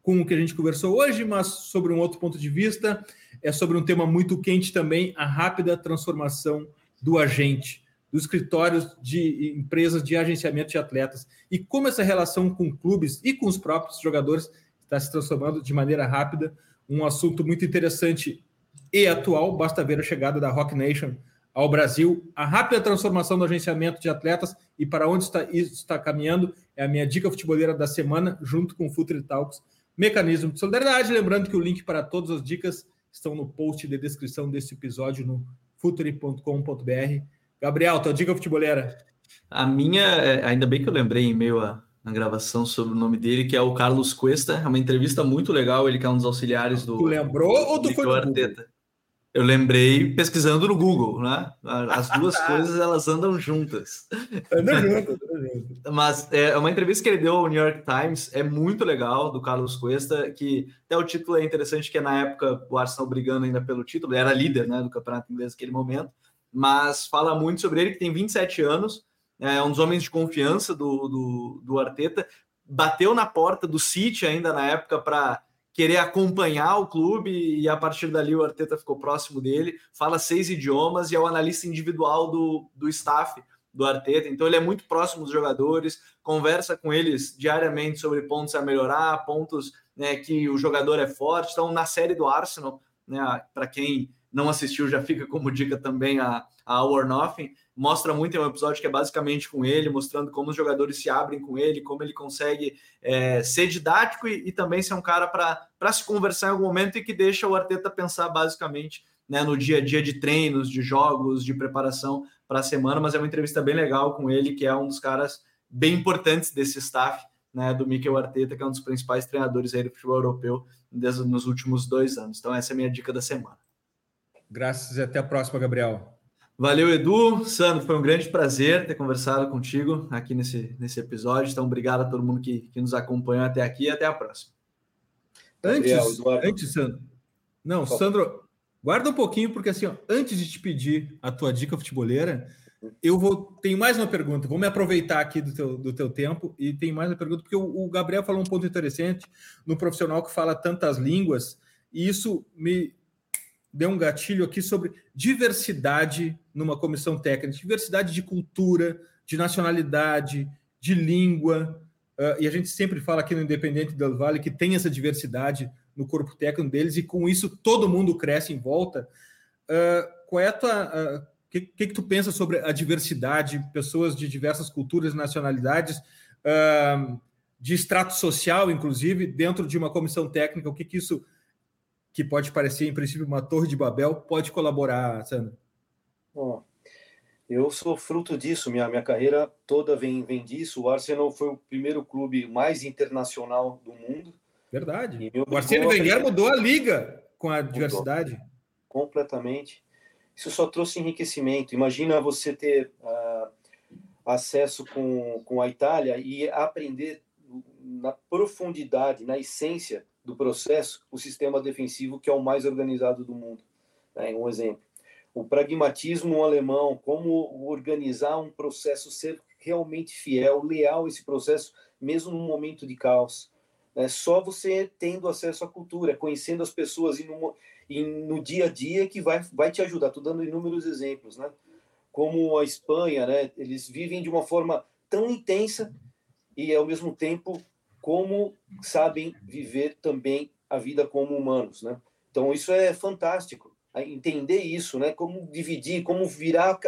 com o que a gente conversou hoje, mas sobre um outro ponto de vista. É sobre um tema muito quente também, a rápida transformação do agente, dos escritórios de empresas de agenciamento de atletas e como essa relação com clubes e com os próprios jogadores está se transformando de maneira rápida. Um assunto muito interessante e atual, basta ver a chegada da Rock Nation ao Brasil, a rápida transformação do agenciamento de atletas e para onde está, isso está caminhando é a minha dica futeboleira da semana, junto com o Futuri Talks, Mecanismo de Solidariedade. Lembrando que o link para todas as dicas estão no post de descrição desse episódio no futuri.com.br. Gabriel, tua dica futeboleira? A minha, é, ainda bem que eu lembrei em meio a, na gravação sobre o nome dele, que é o Carlos Cuesta. É uma entrevista muito legal, ele que é um dos auxiliares do. Tu lembrou ou tu foi Arteta. Eu lembrei pesquisando no Google, né? As *laughs* duas coisas elas andam juntas. Andam juntas, andam juntas. Mas é uma entrevista que ele deu ao New York Times, é muito legal, do Carlos Cuesta, que até o título é interessante, que é na época o Arsenal brigando ainda pelo título, ele era líder né, do campeonato inglês naquele momento, mas fala muito sobre ele, que tem 27 anos, é um dos homens de confiança do, do, do Arteta, bateu na porta do City ainda na época para querer acompanhar o clube e a partir dali o Arteta ficou próximo dele, fala seis idiomas e é o analista individual do, do staff do Arteta, então ele é muito próximo dos jogadores, conversa com eles diariamente sobre pontos a melhorar, pontos né, que o jogador é forte. Então, na série do Arsenal, né, para quem não assistiu, já fica como dica também a, a or Nothing mostra muito, é um episódio que é basicamente com ele, mostrando como os jogadores se abrem com ele, como ele consegue é, ser didático e, e, também ser um cara para se conversar em algum momento e que deixa o Arteta pensar basicamente né, no dia a dia de treinos, de jogos, de preparação para a semana, mas é uma entrevista bem legal com ele, que é um dos caras bem importantes desse staff, né, do Mikel Arteta, que é um dos principais treinadores aí do futebol europeu desde, nos últimos dois anos. Então essa é a minha dica da semana. Graças e até a próxima, Gabriel. Valeu, Edu. Sandro, foi um grande prazer ter conversado contigo aqui nesse, nesse episódio. Então, obrigado a todo mundo que, que nos acompanhou até aqui e até a próxima. Antes, antes Sandro. Não, Sandro, guarda um pouquinho, porque assim, ó, antes de te pedir a tua dica futeboleira, eu vou. Tem mais uma pergunta. Vou me aproveitar aqui do teu, do teu tempo e tem mais uma pergunta, porque o, o Gabriel falou um ponto interessante no profissional que fala tantas línguas, e isso me deu um gatilho aqui sobre diversidade numa comissão técnica, diversidade de cultura, de nacionalidade, de língua. Uh, e a gente sempre fala aqui no Independente del Vale que tem essa diversidade no corpo técnico deles, e com isso todo mundo cresce em volta. Uh, qual é a tua. O uh, que, que, que, tu pensa sobre a diversidade, pessoas de diversas culturas e nacionalidades, de extrato social, inclusive, dentro de uma comissão técnica? O que, que isso que pode parecer, em princípio, uma torre de Babel, pode colaborar, Sandra? Bom, eu sou fruto disso, minha, minha carreira toda vem, vem disso. O Arsenal foi o primeiro clube mais internacional do mundo. Verdade. O Arsenal Wenger mudou a liga com a diversidade. Completamente. Isso só trouxe enriquecimento. Imagina você ter uh, acesso com, com a Itália e aprender na profundidade, na essência do processo o sistema defensivo que é o mais organizado do mundo. Né? Um exemplo. O pragmatismo alemão, como organizar um processo, ser realmente fiel, leal a esse processo, mesmo no momento de caos. É só você tendo acesso à cultura, conhecendo as pessoas e no, e no dia a dia que vai, vai te ajudar. Estou dando inúmeros exemplos, né? como a Espanha, né? Eles vivem de uma forma tão intensa e ao mesmo tempo como sabem viver também a vida como humanos, né? Então isso é fantástico, entender isso, né? Como dividir, como virar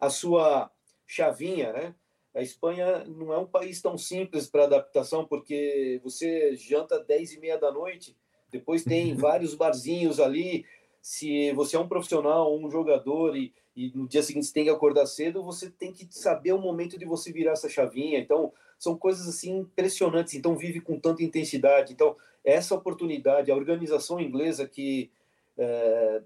a sua chavinha, né? A Espanha não é um país tão simples para adaptação, porque você janta 10 e meia da noite, depois tem vários barzinhos ali. Se você é um profissional, um jogador e e no dia seguinte você tem que acordar cedo, você tem que saber o momento de você virar essa chavinha. Então, são coisas assim impressionantes. Então, vive com tanta intensidade. Então, essa oportunidade, a organização inglesa que, é,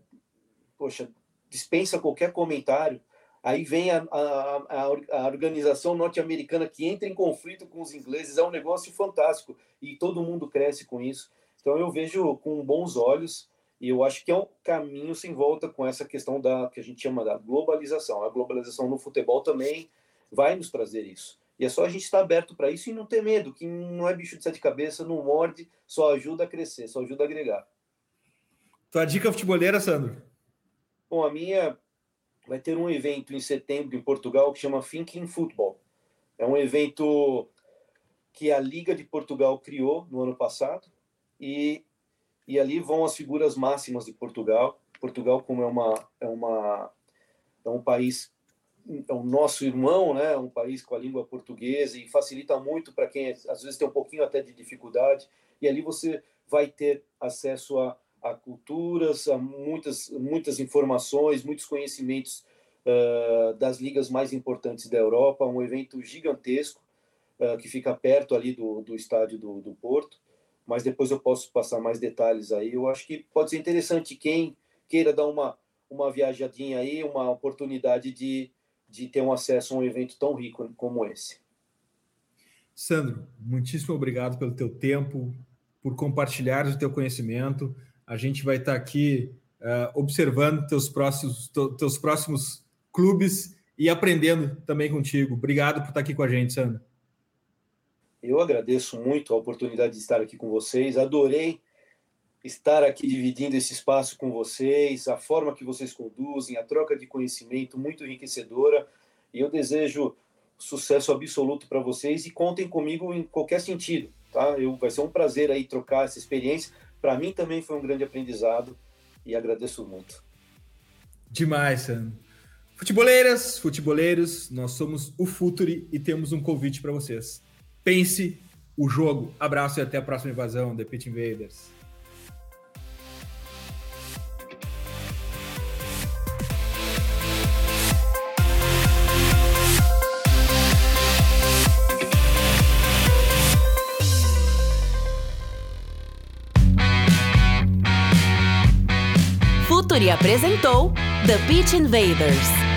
poxa, dispensa qualquer comentário. Aí vem a, a, a organização norte-americana que entra em conflito com os ingleses. É um negócio fantástico e todo mundo cresce com isso. Então, eu vejo com bons olhos. E eu acho que é um caminho sem volta com essa questão da que a gente chama da globalização. A globalização no futebol também vai nos trazer isso. E é só a gente estar aberto para isso e não ter medo, que não é bicho de sete cabeças, não morde, só ajuda a crescer, só ajuda a agregar. Tua dica futeboleira, Sandro? Bom, a minha vai ter um evento em setembro em Portugal que chama Thinking Football. É um evento que a Liga de Portugal criou no ano passado e e ali vão as figuras máximas de Portugal. Portugal, como é uma é uma é um país é o nosso irmão, né? Um país com a língua portuguesa e facilita muito para quem às vezes tem um pouquinho até de dificuldade. E ali você vai ter acesso a, a culturas, a muitas muitas informações, muitos conhecimentos uh, das ligas mais importantes da Europa. Um evento gigantesco uh, que fica perto ali do, do estádio do, do Porto mas depois eu posso passar mais detalhes aí. Eu acho que pode ser interessante quem queira dar uma, uma viajadinha aí, uma oportunidade de, de ter um acesso a um evento tão rico como esse. Sandro, muitíssimo obrigado pelo teu tempo, por compartilhar o teu conhecimento. A gente vai estar aqui uh, observando teus próximos, teus próximos clubes e aprendendo também contigo. Obrigado por estar aqui com a gente, Sandro. Eu agradeço muito a oportunidade de estar aqui com vocês. Adorei estar aqui dividindo esse espaço com vocês, a forma que vocês conduzem, a troca de conhecimento muito enriquecedora. E eu desejo sucesso absoluto para vocês e contem comigo em qualquer sentido, tá? Eu vai ser um prazer aí trocar essa experiência. Para mim também foi um grande aprendizado e agradeço muito. Demais, Sam. Futeboleiras, futeboleiros, nós somos o Futuri e temos um convite para vocês pense o jogo. Abraço e até a próxima invasão, The Pit Invaders. Futuri apresentou The Pitch Invaders.